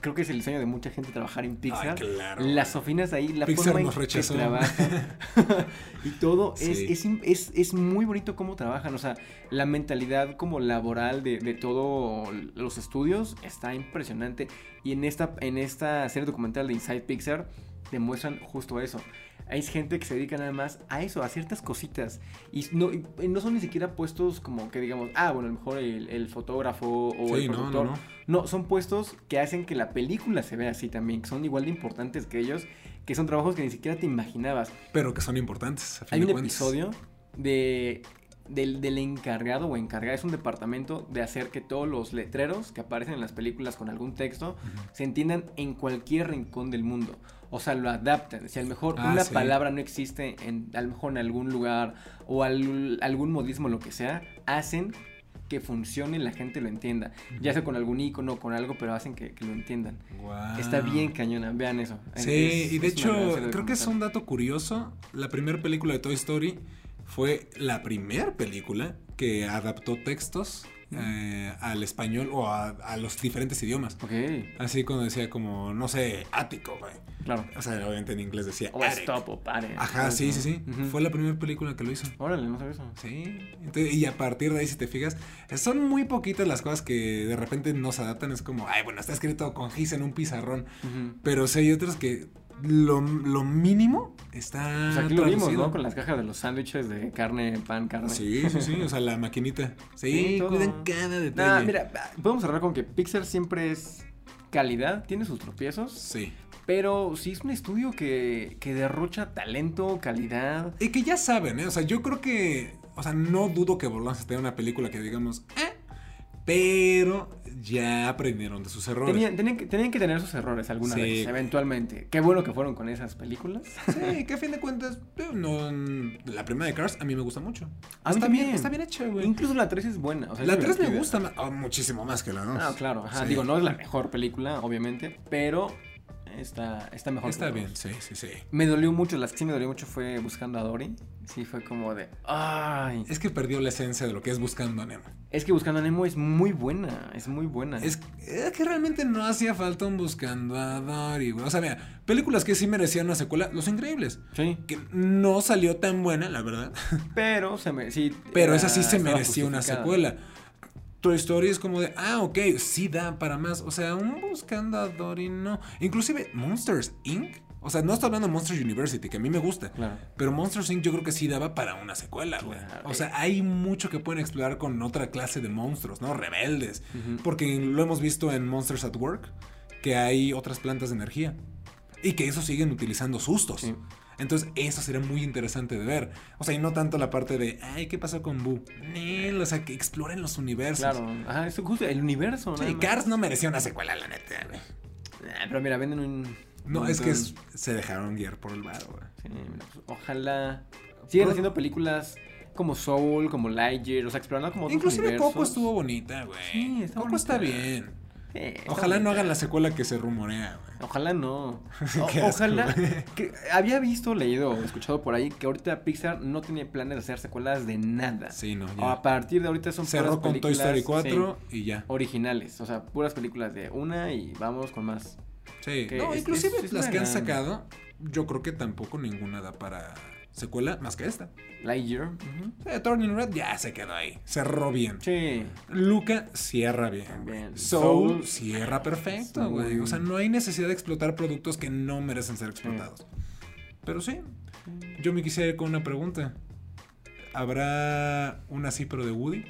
[SPEAKER 2] creo que es el sueño de mucha gente trabajar en Pixar.
[SPEAKER 1] Ay, claro.
[SPEAKER 2] Las oficinas ahí, la
[SPEAKER 1] Pixar
[SPEAKER 2] forma en
[SPEAKER 1] nos
[SPEAKER 2] que
[SPEAKER 1] rechazó.
[SPEAKER 2] trabajan [LAUGHS] y todo es,
[SPEAKER 1] Sí.
[SPEAKER 2] es, es- es muy bonito cómo trabajan. O sea, la mentalidad como laboral de, de todos los estudios está impresionante. Y en esta, en esta serie documental de Inside Pixar demuestran justo eso. Hay gente que se dedica nada más a eso, a ciertas cositas. Y no, y no son ni siquiera puestos como que digamos, ah, bueno, a lo mejor el, el fotógrafo o
[SPEAKER 1] Sí,
[SPEAKER 2] el productor.
[SPEAKER 1] no, no.
[SPEAKER 2] No, son puestos que hacen que la película se vea así también, que son igual de importantes que ellos, que son trabajos que ni siquiera te imaginabas.
[SPEAKER 1] Pero que son importantes. a fin
[SPEAKER 2] Hay
[SPEAKER 1] de
[SPEAKER 2] un
[SPEAKER 1] cuentas.
[SPEAKER 2] episodio de, del, del encargado o encargada, es un departamento de hacer que todos los letreros que aparecen en las películas con algún texto se entiendan en cualquier rincón del mundo. O sea, lo adaptan. Si a lo mejor
[SPEAKER 1] Ah,
[SPEAKER 2] una
[SPEAKER 1] sí.
[SPEAKER 2] palabra no existe en, a lo mejor en algún lugar o al- algún modismo, lo que sea, hacen que funcione y la gente lo entienda. Ya sea con algún icono, con algo, pero hacen que, que lo entiendan. Está bien cañona, vean eso.
[SPEAKER 1] Sí,
[SPEAKER 2] Es-
[SPEAKER 1] y de hecho, creo que es un dato curioso. La primera película de Toy Story fue la primera película que adaptó textos eh, al español o a, a los diferentes idiomas.
[SPEAKER 2] Ok,
[SPEAKER 1] Así cuando decía como, no sé, ático, güey.
[SPEAKER 2] claro.
[SPEAKER 1] O sea, obviamente en inglés decía
[SPEAKER 2] O
[SPEAKER 1] attic.
[SPEAKER 2] stop o pare.
[SPEAKER 1] Ajá, sí, sí, sí. Fue la primera película que lo hizo.
[SPEAKER 2] Órale, no sabía eso.
[SPEAKER 1] Sí, entonces, y a partir de ahí, si te fijas, son muy poquitas las cosas que de repente nos adaptan. Es como, ay, bueno, está escrito con gis en un pizarrón. Pero sí hay otros que lo, lo mínimo está.
[SPEAKER 2] Pues aquí lo vimos. ¿no? Con las cajas de los sándwiches de carne, pan, carne.
[SPEAKER 1] Sí, sí, sí. O sea, la maquinita. Sí,
[SPEAKER 2] Sí,
[SPEAKER 1] cuidan cada detalle.
[SPEAKER 2] Nah, mira, podemos cerrar con que Pixar siempre es calidad, tiene sus tropiezos,
[SPEAKER 1] Sí.
[SPEAKER 2] pero sí es un estudio que, que derrocha talento, calidad.
[SPEAKER 1] Y que ya saben, ¿eh? O sea, yo creo que. O sea, no dudo que volvamos a tener una película que digamos, eh. Pero ya aprendieron de sus errores.
[SPEAKER 2] Tenían, tenían que, tenían que tener sus errores alguna
[SPEAKER 1] Sí.
[SPEAKER 2] vez, eventualmente. Qué bueno que fueron con esas películas.
[SPEAKER 1] Sí, que a fin de cuentas, no, la primera de Cars a mí me gusta mucho.
[SPEAKER 2] A mí
[SPEAKER 1] está bien, está bien hecha, güey.
[SPEAKER 2] Incluso la 3 es buena. o sea, es
[SPEAKER 1] La 3 me gusta oh, muchísimo más que la 2.
[SPEAKER 2] Ah, claro. Ajá.
[SPEAKER 1] Sí.
[SPEAKER 2] Digo, no es la mejor película, obviamente, pero está, está mejor.
[SPEAKER 1] Está bien, sí, sí, sí.
[SPEAKER 2] Me dolió mucho, las que sí me dolió mucho fue Buscando a Dory. Sí, fue como de. ¡Ay!
[SPEAKER 1] Es que perdió la esencia de lo que es Buscando a Nemo.
[SPEAKER 2] Es que Buscando a Nemo es muy buena, es muy buena.
[SPEAKER 1] Es, es que realmente no hacía falta un Buscando a Dory, güey. O sea, mira, películas que sí merecían una secuela, Los Increíbles.
[SPEAKER 2] Sí,
[SPEAKER 1] Que no salió tan buena, la verdad. [LAUGHS]
[SPEAKER 2] pero se me, sí,
[SPEAKER 1] Pero esa sí se merecía una secuela. Toy Story es como de, ah, ok, sí da para más. O sea, un Buscando a Dory no. Inclusive Monsters Inc. O sea, no estoy hablando de Monsters University, que a mí me gusta.
[SPEAKER 2] Claro.
[SPEAKER 1] Pero Monsters Inc. yo creo que sí daba para una secuela, güey.
[SPEAKER 2] Claro.
[SPEAKER 1] O sea, hay mucho que pueden explorar con otra clase de monstruos, ¿no? Rebeldes. Porque lo hemos visto en Monsters at Work, que hay otras plantas de energía. Y que eso siguen utilizando sustos.
[SPEAKER 2] Sí.
[SPEAKER 1] Entonces, eso sería muy interesante de ver. O sea, y no tanto la parte de, ay, ¿qué pasó con Boo? Nel, o sea, que exploren los universos.
[SPEAKER 2] Claro, ajá, es justo el universo,
[SPEAKER 1] Sí,
[SPEAKER 2] nada más.
[SPEAKER 1] Cars no mereció una secuela, la neta, güey.
[SPEAKER 2] Ah, pero mira, venden un.
[SPEAKER 1] No, es que es- se dejaron guiar por el bar, güey.
[SPEAKER 2] Sí, pues, ojalá. Sigan haciendo películas como Soul, como Lightyear, o sea, explorando como otros
[SPEAKER 1] Inclusive. Coco estuvo bonita, güey.
[SPEAKER 2] Sí, está
[SPEAKER 1] Coco está bien.
[SPEAKER 2] Sí, está
[SPEAKER 1] Ojalá no hagan la secuela que se rumorea, güey.
[SPEAKER 2] Ojalá no. [LAUGHS] O- ojalá. que- había visto, leído o escuchado por ahí que ahorita Pixar no tiene planes de hacer secuelas de nada.
[SPEAKER 1] Sí, no,
[SPEAKER 2] a partir de ahorita son
[SPEAKER 1] Cerró
[SPEAKER 2] puras
[SPEAKER 1] con Toy Story
[SPEAKER 2] películas,
[SPEAKER 1] 4 y ya.
[SPEAKER 2] originales. O sea, puras películas de una y vamos con más.
[SPEAKER 1] Sí. No,
[SPEAKER 2] es-
[SPEAKER 1] inclusive
[SPEAKER 2] es- es
[SPEAKER 1] las
[SPEAKER 2] una
[SPEAKER 1] que han sacado, yo creo que tampoco ninguna da para secuela más que esta.
[SPEAKER 2] Lightyear.
[SPEAKER 1] Turning Red ya se quedó ahí. Cerró bien.
[SPEAKER 2] Sí.
[SPEAKER 1] Luca cierra bien. Soul,
[SPEAKER 2] Soul.
[SPEAKER 1] cierra perfecto, güey. O sea, no hay necesidad de explotar productos que no merecen ser explotados. Pero sí, yo me quisiera ir con una pregunta. ¿Habrá un así pero de Woody?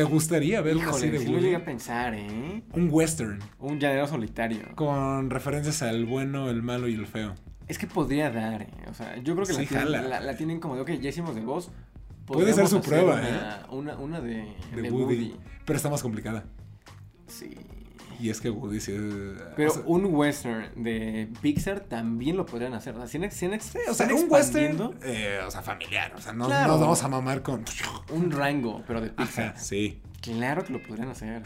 [SPEAKER 1] ¿Te gustaría ver
[SPEAKER 2] Híjole,
[SPEAKER 1] de
[SPEAKER 2] sí lo
[SPEAKER 1] Woody?
[SPEAKER 2] llegué a pensar, ¿eh?
[SPEAKER 1] Un western
[SPEAKER 2] Un llanero solitario.
[SPEAKER 1] con referencias al bueno, el malo y el feo.
[SPEAKER 2] Es que podría dar, ¿eh? O sea, yo creo que
[SPEAKER 1] Sí,
[SPEAKER 2] la, tienen, la, la tienen como de, ok, ya hicimos de voz.
[SPEAKER 1] Puede ser su prueba,
[SPEAKER 2] una,
[SPEAKER 1] ¿eh?
[SPEAKER 2] Una, una de,
[SPEAKER 1] De,
[SPEAKER 2] de
[SPEAKER 1] Woody.
[SPEAKER 2] Woody.
[SPEAKER 1] Pero está más complicada.
[SPEAKER 2] Sí.
[SPEAKER 1] Y es que Woody sí es...
[SPEAKER 2] Pero
[SPEAKER 1] o sea,
[SPEAKER 2] un western de Pixar también lo podrían hacer. O sea, si en, si en-
[SPEAKER 1] sí, o sea, un western, eh, o sea, familiar. O sea, no
[SPEAKER 2] Claro.
[SPEAKER 1] nos vamos a mamar con...
[SPEAKER 2] Un rango, pero de Pixar.
[SPEAKER 1] Ajá, sí.
[SPEAKER 2] Claro que lo podrían hacer.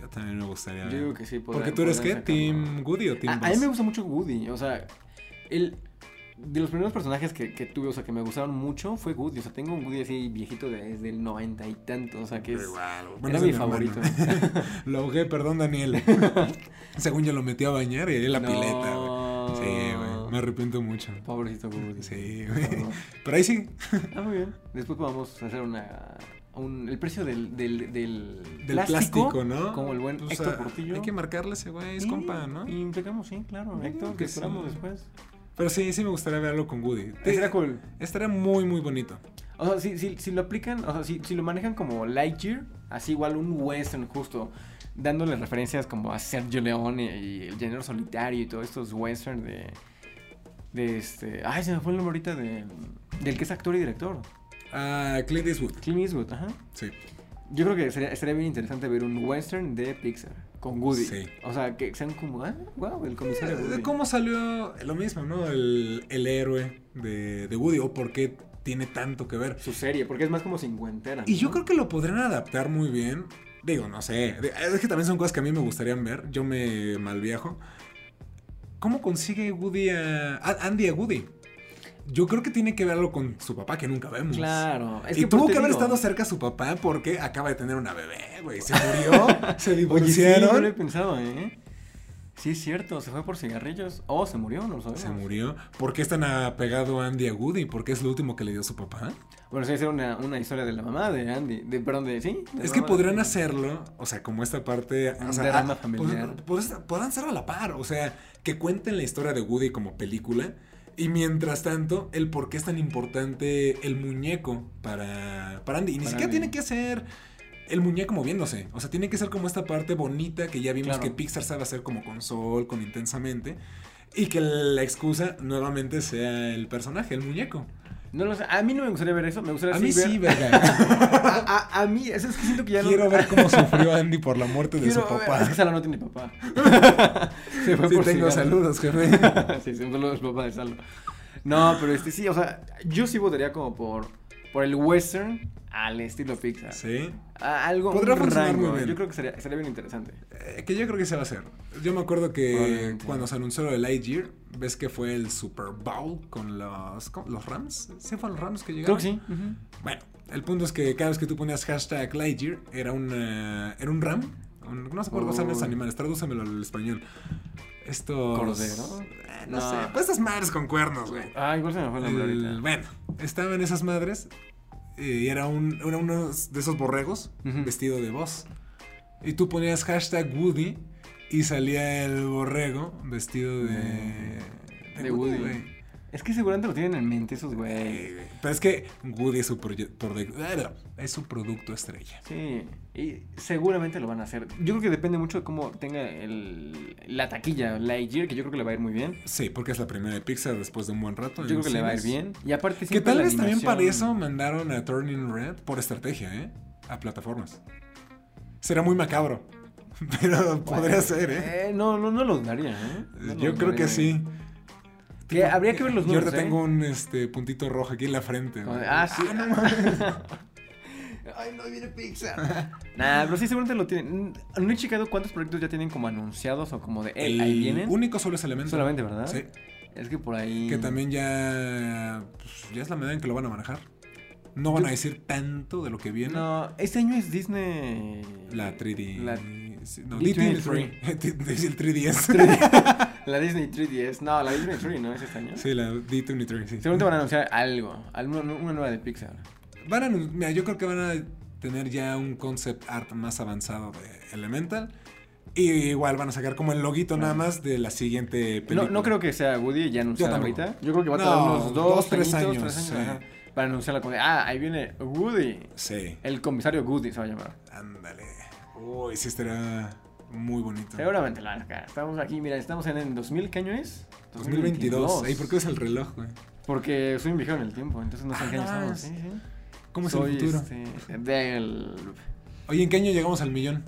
[SPEAKER 1] Yo también me gustaría
[SPEAKER 2] Yo digo que sí.
[SPEAKER 1] Porque
[SPEAKER 2] podrían-
[SPEAKER 1] tú eres qué? ¿Team Woody o Team
[SPEAKER 2] A, a mí me gusta mucho Woody, o sea, el de los primeros personajes que, que tuve, o sea, que me gustaron mucho fue Woody, o sea, tengo un Woody así viejito de- desde el noventa y tanto, o sea, que es
[SPEAKER 1] Igual,
[SPEAKER 2] era mi favorito. [LAUGHS] [LAUGHS]
[SPEAKER 1] lo ahogué, perdón, Daniel. [LAUGHS] Según yo lo metí a bañar y ahí en la
[SPEAKER 2] No.
[SPEAKER 1] pileta, güey. Sí, güey. Me arrepiento mucho.
[SPEAKER 2] Pobrecito Woody.
[SPEAKER 1] Sí, güey. Pero ahí sí.
[SPEAKER 2] Ah, muy bien. Después vamos a hacer una un- el precio del, del, del,
[SPEAKER 1] Del plástico, ¿no?
[SPEAKER 2] Como el buen Héctor Portillo.
[SPEAKER 1] Hay que marcarle ese güey, es compa, ¿no?
[SPEAKER 2] Y implicamos, sí, claro. Héctor, que
[SPEAKER 1] que sí.
[SPEAKER 2] esperamos después.
[SPEAKER 1] Pero sí, sí me gustaría verlo con Woody.
[SPEAKER 2] Estaría cool.
[SPEAKER 1] Estaría muy, muy bonito.
[SPEAKER 2] O sea, si, si, si lo aplican, o sea, si, si lo manejan como Lightyear, así igual un western justo, dándole referencias como a Sergio Leone y el género solitario y todos estos western de... De este... Ay, se me fue el nombre ahorita de, del que es actor y director.
[SPEAKER 1] Ah, Clint Eastwood.
[SPEAKER 2] Clint Eastwood, ajá.
[SPEAKER 1] Sí.
[SPEAKER 2] Yo creo que sería, estaría bien interesante ver un western de Pixar con Woody.
[SPEAKER 1] Sí.
[SPEAKER 2] O sea, que sean como, ah, wow, el comisario
[SPEAKER 1] Eh,
[SPEAKER 2] Woody.
[SPEAKER 1] ¿Cómo salió lo mismo, no? El, el héroe de, de Woody o por qué tiene tanto que ver.
[SPEAKER 2] Su serie, porque es más como cincuentera.
[SPEAKER 1] Y yo creo que lo podrían adaptar muy bien. Digo, no sé. Es que también son cosas que a mí me gustarían ver. Yo me malviajo. ¿Cómo consigue Woody a- Andy a Woody? Yo creo que tiene que verlo con su papá, que nunca vemos.
[SPEAKER 2] Claro. Es
[SPEAKER 1] y
[SPEAKER 2] que
[SPEAKER 1] tuvo que haber
[SPEAKER 2] digo,
[SPEAKER 1] estado cerca a su papá porque acaba de tener una bebé, güey. Se murió, [LAUGHS] se
[SPEAKER 2] Oye, sí,
[SPEAKER 1] divorciaron.
[SPEAKER 2] no lo he pensado, ¿eh? Sí, es cierto, se fue por cigarrillos. O se murió, no lo sabemos.
[SPEAKER 1] Se murió. ¿Por qué es tan apegado Andy a Woody? ¿Por qué es lo último que le dio su papá?
[SPEAKER 2] Bueno, sí, era una, una historia de la mamá de Andy. De, perdón, de sí. de
[SPEAKER 1] Es que
[SPEAKER 2] de
[SPEAKER 1] podrían hacerlo, o sea, como esta parte.
[SPEAKER 2] Un
[SPEAKER 1] o sea,
[SPEAKER 2] drama
[SPEAKER 1] ah,
[SPEAKER 2] familiar.
[SPEAKER 1] pues, pues, podrán hacerlo a la par, o sea, que cuenten la historia de Woody como película. Y mientras tanto, el por qué es tan importante el muñeco para, para Andy. Y ni
[SPEAKER 2] Para
[SPEAKER 1] siquiera
[SPEAKER 2] Andy.
[SPEAKER 1] tiene que ser el muñeco moviéndose. O sea, tiene que ser como esta parte bonita que ya vimos
[SPEAKER 2] Claro.
[SPEAKER 1] que Pixar sabe hacer como con Sol, con intensamente. Y que la excusa nuevamente sea el personaje, el muñeco.
[SPEAKER 2] No lo sé. A mí no me gustaría ver eso. Me gustaría
[SPEAKER 1] A mí
[SPEAKER 2] ver-
[SPEAKER 1] sí, [LAUGHS] verga.
[SPEAKER 2] a, a- a mí, eso es que siento que ya no.
[SPEAKER 1] Quiero ver cómo [LAUGHS] sufrió Andy por la muerte de
[SPEAKER 2] Quiero
[SPEAKER 1] su
[SPEAKER 2] ver-
[SPEAKER 1] papá.
[SPEAKER 2] Es que Salo no tiene papá. [LAUGHS] se fue
[SPEAKER 1] Sí,
[SPEAKER 2] por
[SPEAKER 1] tengo saludos, jefe.
[SPEAKER 2] sí, sí, un saludo al papá de Salo. No, pero este sí, o sea, yo sí votaría como por, por el western al estilo Pixar.
[SPEAKER 1] Sí.
[SPEAKER 2] Algo
[SPEAKER 1] Podría
[SPEAKER 2] un
[SPEAKER 1] funcionar
[SPEAKER 2] rango.
[SPEAKER 1] muy bien.
[SPEAKER 2] Yo creo que sería, sería bien interesante.
[SPEAKER 1] Eh, que yo creo que se va a hacer. Yo me acuerdo que cuando se anunció lo de Lightyear, ves que fue el Super Bowl con los, ¿cómo? los Rams. ¿Sí fueron los Rams que
[SPEAKER 2] Creo
[SPEAKER 1] llegaron?
[SPEAKER 2] que sí. ujú.
[SPEAKER 1] Bueno, el punto es que cada vez que tú ponías hashtag Lightyear, era un, eh, era un ram. Un- no sé por qué se llaman esos
[SPEAKER 2] Uy.
[SPEAKER 1] animales, tradúcemelo al español. Estos...
[SPEAKER 2] ¿Cordero?
[SPEAKER 1] Eh, no,
[SPEAKER 2] No.
[SPEAKER 1] sé, pues estas madres con cuernos, güey.
[SPEAKER 2] Ah, igual se me fue el nombre
[SPEAKER 1] El- bueno, estaban esas madres y era, un, era uno de esos borregos vestido de voz. Y tú ponías hashtag Woody y salía el borrego vestido de,
[SPEAKER 2] De Woody.
[SPEAKER 1] güey.
[SPEAKER 2] Es que seguramente lo tienen en mente esos güey.
[SPEAKER 1] Eh, güey. Pero es que Woody es su, es su producto estrella.
[SPEAKER 2] Sí, y seguramente lo van a hacer. Yo creo que depende mucho de cómo tenga el, la taquilla Lightyear, que yo creo que le va a ir muy bien.
[SPEAKER 1] Sí, porque es la primera de Pixar después de un buen rato.
[SPEAKER 2] Yo creo que le va a ir bien. Y aparte
[SPEAKER 1] Que tal vez también para eso mandaron a Turning Red por estrategia, ¿eh? A plataformas. Será muy macabro. [LAUGHS] Pero podría ser, ¿eh?
[SPEAKER 2] Eh, no, no, no lo dudaría, ¿eh? No lo
[SPEAKER 1] Yo creo que sí.
[SPEAKER 2] Que habría que ver los
[SPEAKER 1] Yo
[SPEAKER 2] números,
[SPEAKER 1] ahorita
[SPEAKER 2] ¿eh?
[SPEAKER 1] tengo un este, puntito rojo aquí en la frente.
[SPEAKER 2] Como Ah, sí.
[SPEAKER 1] no mames. [LAUGHS]
[SPEAKER 2] Ay, no viene Pixar. [LAUGHS] nah, pero sí, seguramente lo tienen. No he checado cuántos proyectos ya tienen como anunciados o como de, eh,
[SPEAKER 1] El
[SPEAKER 2] ahí vienen.
[SPEAKER 1] único solo es Elemento.
[SPEAKER 2] Solamente, ¿verdad?
[SPEAKER 1] Sí.
[SPEAKER 2] Es que por ahí.
[SPEAKER 1] Que también ya. pues, ya es la manera en que lo van a manejar. No van
[SPEAKER 2] Yo-
[SPEAKER 1] a decir tanto de lo que viene.
[SPEAKER 2] No, este año es Disney.
[SPEAKER 1] La 3D.
[SPEAKER 2] La,
[SPEAKER 1] no,
[SPEAKER 2] D23.
[SPEAKER 1] D23. Decía el 3DS. [LAUGHS] [LAUGHS]
[SPEAKER 2] la Disney 3DS. No, la Disney 3 no es este año.
[SPEAKER 1] sí, la D23, sí.
[SPEAKER 2] Seguramente van a anunciar algo. alguna- Una nueva de Pixar.
[SPEAKER 1] Van a, mira, yo creo que van a tener ya un concept art más avanzado de Elemental. Y igual van a sacar como el loguito nada más de la siguiente película.
[SPEAKER 2] No, no creo que sea Woody ya anunciado
[SPEAKER 1] tampoco.
[SPEAKER 2] ahorita. Yo creo que va a
[SPEAKER 1] No,
[SPEAKER 2] tardar unos dos,
[SPEAKER 1] dos, tres años,
[SPEAKER 2] tres
[SPEAKER 1] sí.
[SPEAKER 2] ajá, para anunciarla como de, ah, ahí viene Woody.
[SPEAKER 1] Sí,
[SPEAKER 2] El comisario Woody se va a llamar.
[SPEAKER 1] ándale. Uy, sí estará muy bonito.
[SPEAKER 2] Seguramente la van a sacar. Estamos aquí, mira, estamos en el 2000, ¿qué año es?
[SPEAKER 1] 2022. Ey, ¿por qué es el reloj, güey?
[SPEAKER 2] Porque soy un viejero en el tiempo, entonces no sé en
[SPEAKER 1] Ah,
[SPEAKER 2] qué año
[SPEAKER 1] no
[SPEAKER 2] estamos. Sí, sí.
[SPEAKER 1] ¿Cómo es
[SPEAKER 2] Soy,
[SPEAKER 1] el futuro?
[SPEAKER 2] este, del...
[SPEAKER 1] Oye, ¿en qué año llegamos al millón?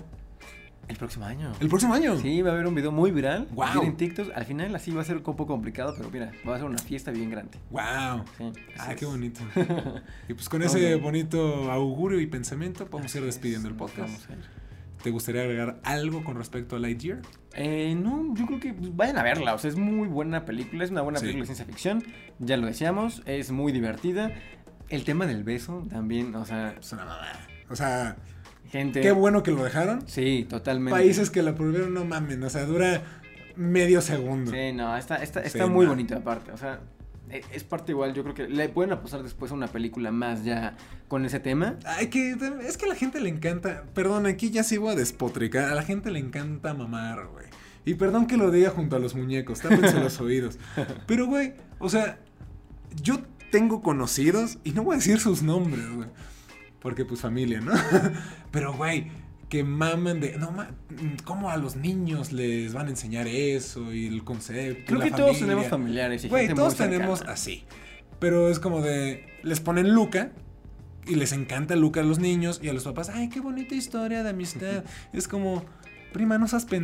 [SPEAKER 2] El próximo año.
[SPEAKER 1] ¿El próximo año?
[SPEAKER 2] Sí, va a haber un video muy viral. Viene en TikTok. Al final así va a ser un poco complicado, pero mira, va a ser una fiesta bien grande.
[SPEAKER 1] Wow.
[SPEAKER 2] Sí,
[SPEAKER 1] Ah, qué bonito. [LAUGHS] Y pues con ese bonito augurio y pensamiento podemos ir
[SPEAKER 2] Así
[SPEAKER 1] despidiendo
[SPEAKER 2] es,
[SPEAKER 1] el podcast.
[SPEAKER 2] vamos a ir.
[SPEAKER 1] ¿Te gustaría agregar algo con respecto a Lightyear?
[SPEAKER 2] Eh, no, yo creo que pues, vayan a verla. O sea, es muy buena película. Es una buena
[SPEAKER 1] Sí.
[SPEAKER 2] película de ciencia ficción. Ya lo decíamos. Es muy divertida. El tema del beso también, o sea,
[SPEAKER 1] Es una mamada. O sea,
[SPEAKER 2] gente.
[SPEAKER 1] qué bueno que lo dejaron.
[SPEAKER 2] Sí, totalmente.
[SPEAKER 1] Países que la prohibieron, no mamen. O sea, dura medio segundo.
[SPEAKER 2] Sí, no, está, está,
[SPEAKER 1] Sí,
[SPEAKER 2] está muy
[SPEAKER 1] no.
[SPEAKER 2] bonita aparte. O sea, es parte igual. Yo creo que le pueden apostar después a una película más ya con ese tema.
[SPEAKER 1] Ay, que es que a la gente le encanta. Perdón, aquí ya voy a despotricar. A la gente le encanta mamar, güey. Y perdón que lo diga junto a los muñecos, tápense los [LAUGHS] oídos. Pero, güey, o sea, yo tengo conocidos y no voy a decir sus nombres, güey. Porque, pues, familia, ¿no? [LAUGHS] Pero, güey, que maman de. No, ma- ¿cómo a los niños les van a enseñar eso y el concepto?
[SPEAKER 2] Creo
[SPEAKER 1] la
[SPEAKER 2] que todos tenemos familiares y
[SPEAKER 1] Güey, todos tenemos
[SPEAKER 2] cercana.
[SPEAKER 1] así. Pero es como de. Les ponen Luca. Y les encanta Luca a los niños y a los papás. Ay, qué bonita historia de amistad. [LAUGHS] es como. Prima, no seas pen.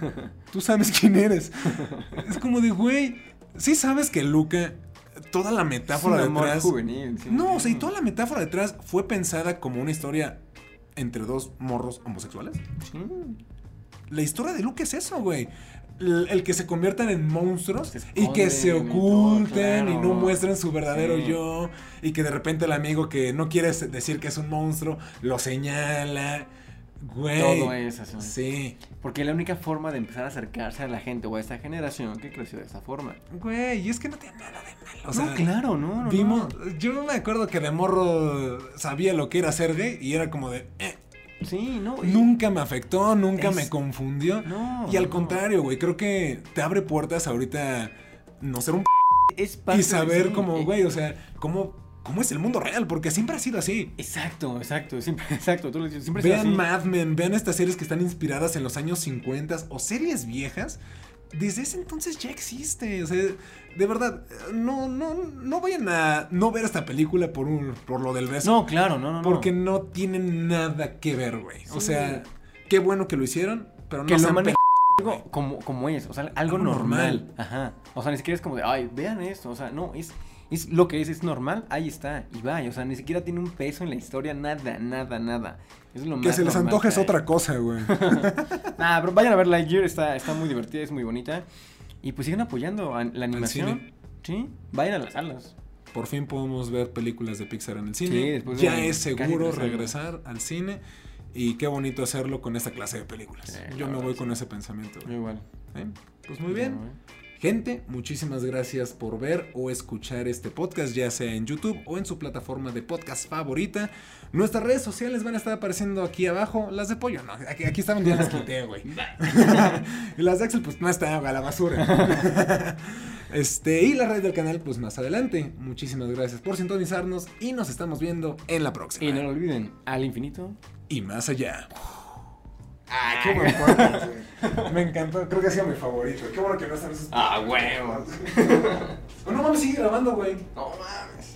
[SPEAKER 1] [LAUGHS] Tú sabes quién eres. es como de, güey. Sí sabes que Luca. Toda la metáfora detrás.
[SPEAKER 2] juvenil. sí,
[SPEAKER 1] No, o sea, y toda la metáfora detrás fue pensada como una historia entre dos morros homosexuales.
[SPEAKER 2] Sí.
[SPEAKER 1] La historia de Luke es eso, güey. El, el que se conviertan en monstruos y que se
[SPEAKER 2] esconden y todo,
[SPEAKER 1] oculten y, no muestren su verdadero
[SPEAKER 2] Sí.
[SPEAKER 1] yo y que de repente el amigo que no quiere decir que es un monstruo lo señala. Güey.
[SPEAKER 2] Todo es así.
[SPEAKER 1] Sí.
[SPEAKER 2] Porque la única forma de empezar a acercarse a la gente o a esta generación que creció de esa forma.
[SPEAKER 1] Güey, y es que no tiene nada de malo. O sea,
[SPEAKER 2] no, claro, no, no.
[SPEAKER 1] vimos,
[SPEAKER 2] no.
[SPEAKER 1] yo me acuerdo que de morro sabía lo que era ser gay y era como de, eh,
[SPEAKER 2] Sí, no.
[SPEAKER 1] nunca me afectó, nunca
[SPEAKER 2] Es-
[SPEAKER 1] me confundió.
[SPEAKER 2] No.
[SPEAKER 1] Y al
[SPEAKER 2] no.
[SPEAKER 1] contrario, güey, creo que te abre puertas ahorita no ser un
[SPEAKER 2] Es parte
[SPEAKER 1] y saber
[SPEAKER 2] sí,
[SPEAKER 1] cómo,
[SPEAKER 2] eh,
[SPEAKER 1] güey, o sea, cómo, cómo es el mundo real, porque siempre ha sido así.
[SPEAKER 2] Exacto, exacto, siempre, [LAUGHS] exacto. Tú lo dices, siempre ha sido
[SPEAKER 1] Vean
[SPEAKER 2] así.
[SPEAKER 1] Mad Men, vean estas series que están inspiradas en los años 50 o series viejas. Desde ese entonces ya existe. O sea, de verdad, no, no, no vayan a no ver esta película por un, por lo del beso.
[SPEAKER 2] No, claro, no, no, no.
[SPEAKER 1] porque no tiene nada que ver, güey. O
[SPEAKER 2] Sí.
[SPEAKER 1] sea, qué bueno que lo hicieron, pero no
[SPEAKER 2] que lo
[SPEAKER 1] sean pe-
[SPEAKER 2] algo como, como es, o sea, algo,
[SPEAKER 1] Algo
[SPEAKER 2] normal.
[SPEAKER 1] normal.
[SPEAKER 2] Ajá. O sea, ni siquiera es como de, ay, vean esto. O sea, no, es, es lo que es, es normal, ahí está. Y vaya, o sea, ni siquiera tiene un peso en la historia, nada, nada, nada. Es lo
[SPEAKER 1] Que
[SPEAKER 2] más
[SPEAKER 1] se les antoje es otra cosa, güey. [LAUGHS]
[SPEAKER 2] Nah, pero vayan a ver Lightyear, está, está muy divertida, es muy bonita. Y pues sigan apoyando a la animación. Sí, vayan a las salas.
[SPEAKER 1] Por fin podemos ver películas de Pixar en el cine.
[SPEAKER 2] Sí, de
[SPEAKER 1] ya es seguro regresar al cine. Y qué bonito hacerlo con esta clase de películas.
[SPEAKER 2] Sí,
[SPEAKER 1] Yo me voy
[SPEAKER 2] sí.
[SPEAKER 1] con ese pensamiento.
[SPEAKER 2] Yo igual.
[SPEAKER 1] ¿Eh? Pues muy bien. Gente, muchísimas gracias por ver o escuchar este podcast, ya sea en YouTube o en su plataforma de podcast favorita. Nuestras redes sociales van a estar apareciendo aquí abajo. Las de pollo, no. Aquí, aquí estaban, ya las quité, güey. y [LAUGHS] las de Axel, pues no están a la basura. [LAUGHS] este, y las redes del canal, pues más adelante. Muchísimas gracias por sintonizarnos y nos estamos viendo en la próxima.
[SPEAKER 2] Y no lo olviden, al infinito.
[SPEAKER 1] Y más allá. Ah, qué buen podcast, [LAUGHS] güey. Me encantó, creo que ha sido mi favorito. Qué bueno que no están esos.
[SPEAKER 2] Ah, huevo.
[SPEAKER 1] No mames, sigue grabando, güey.
[SPEAKER 2] No mames.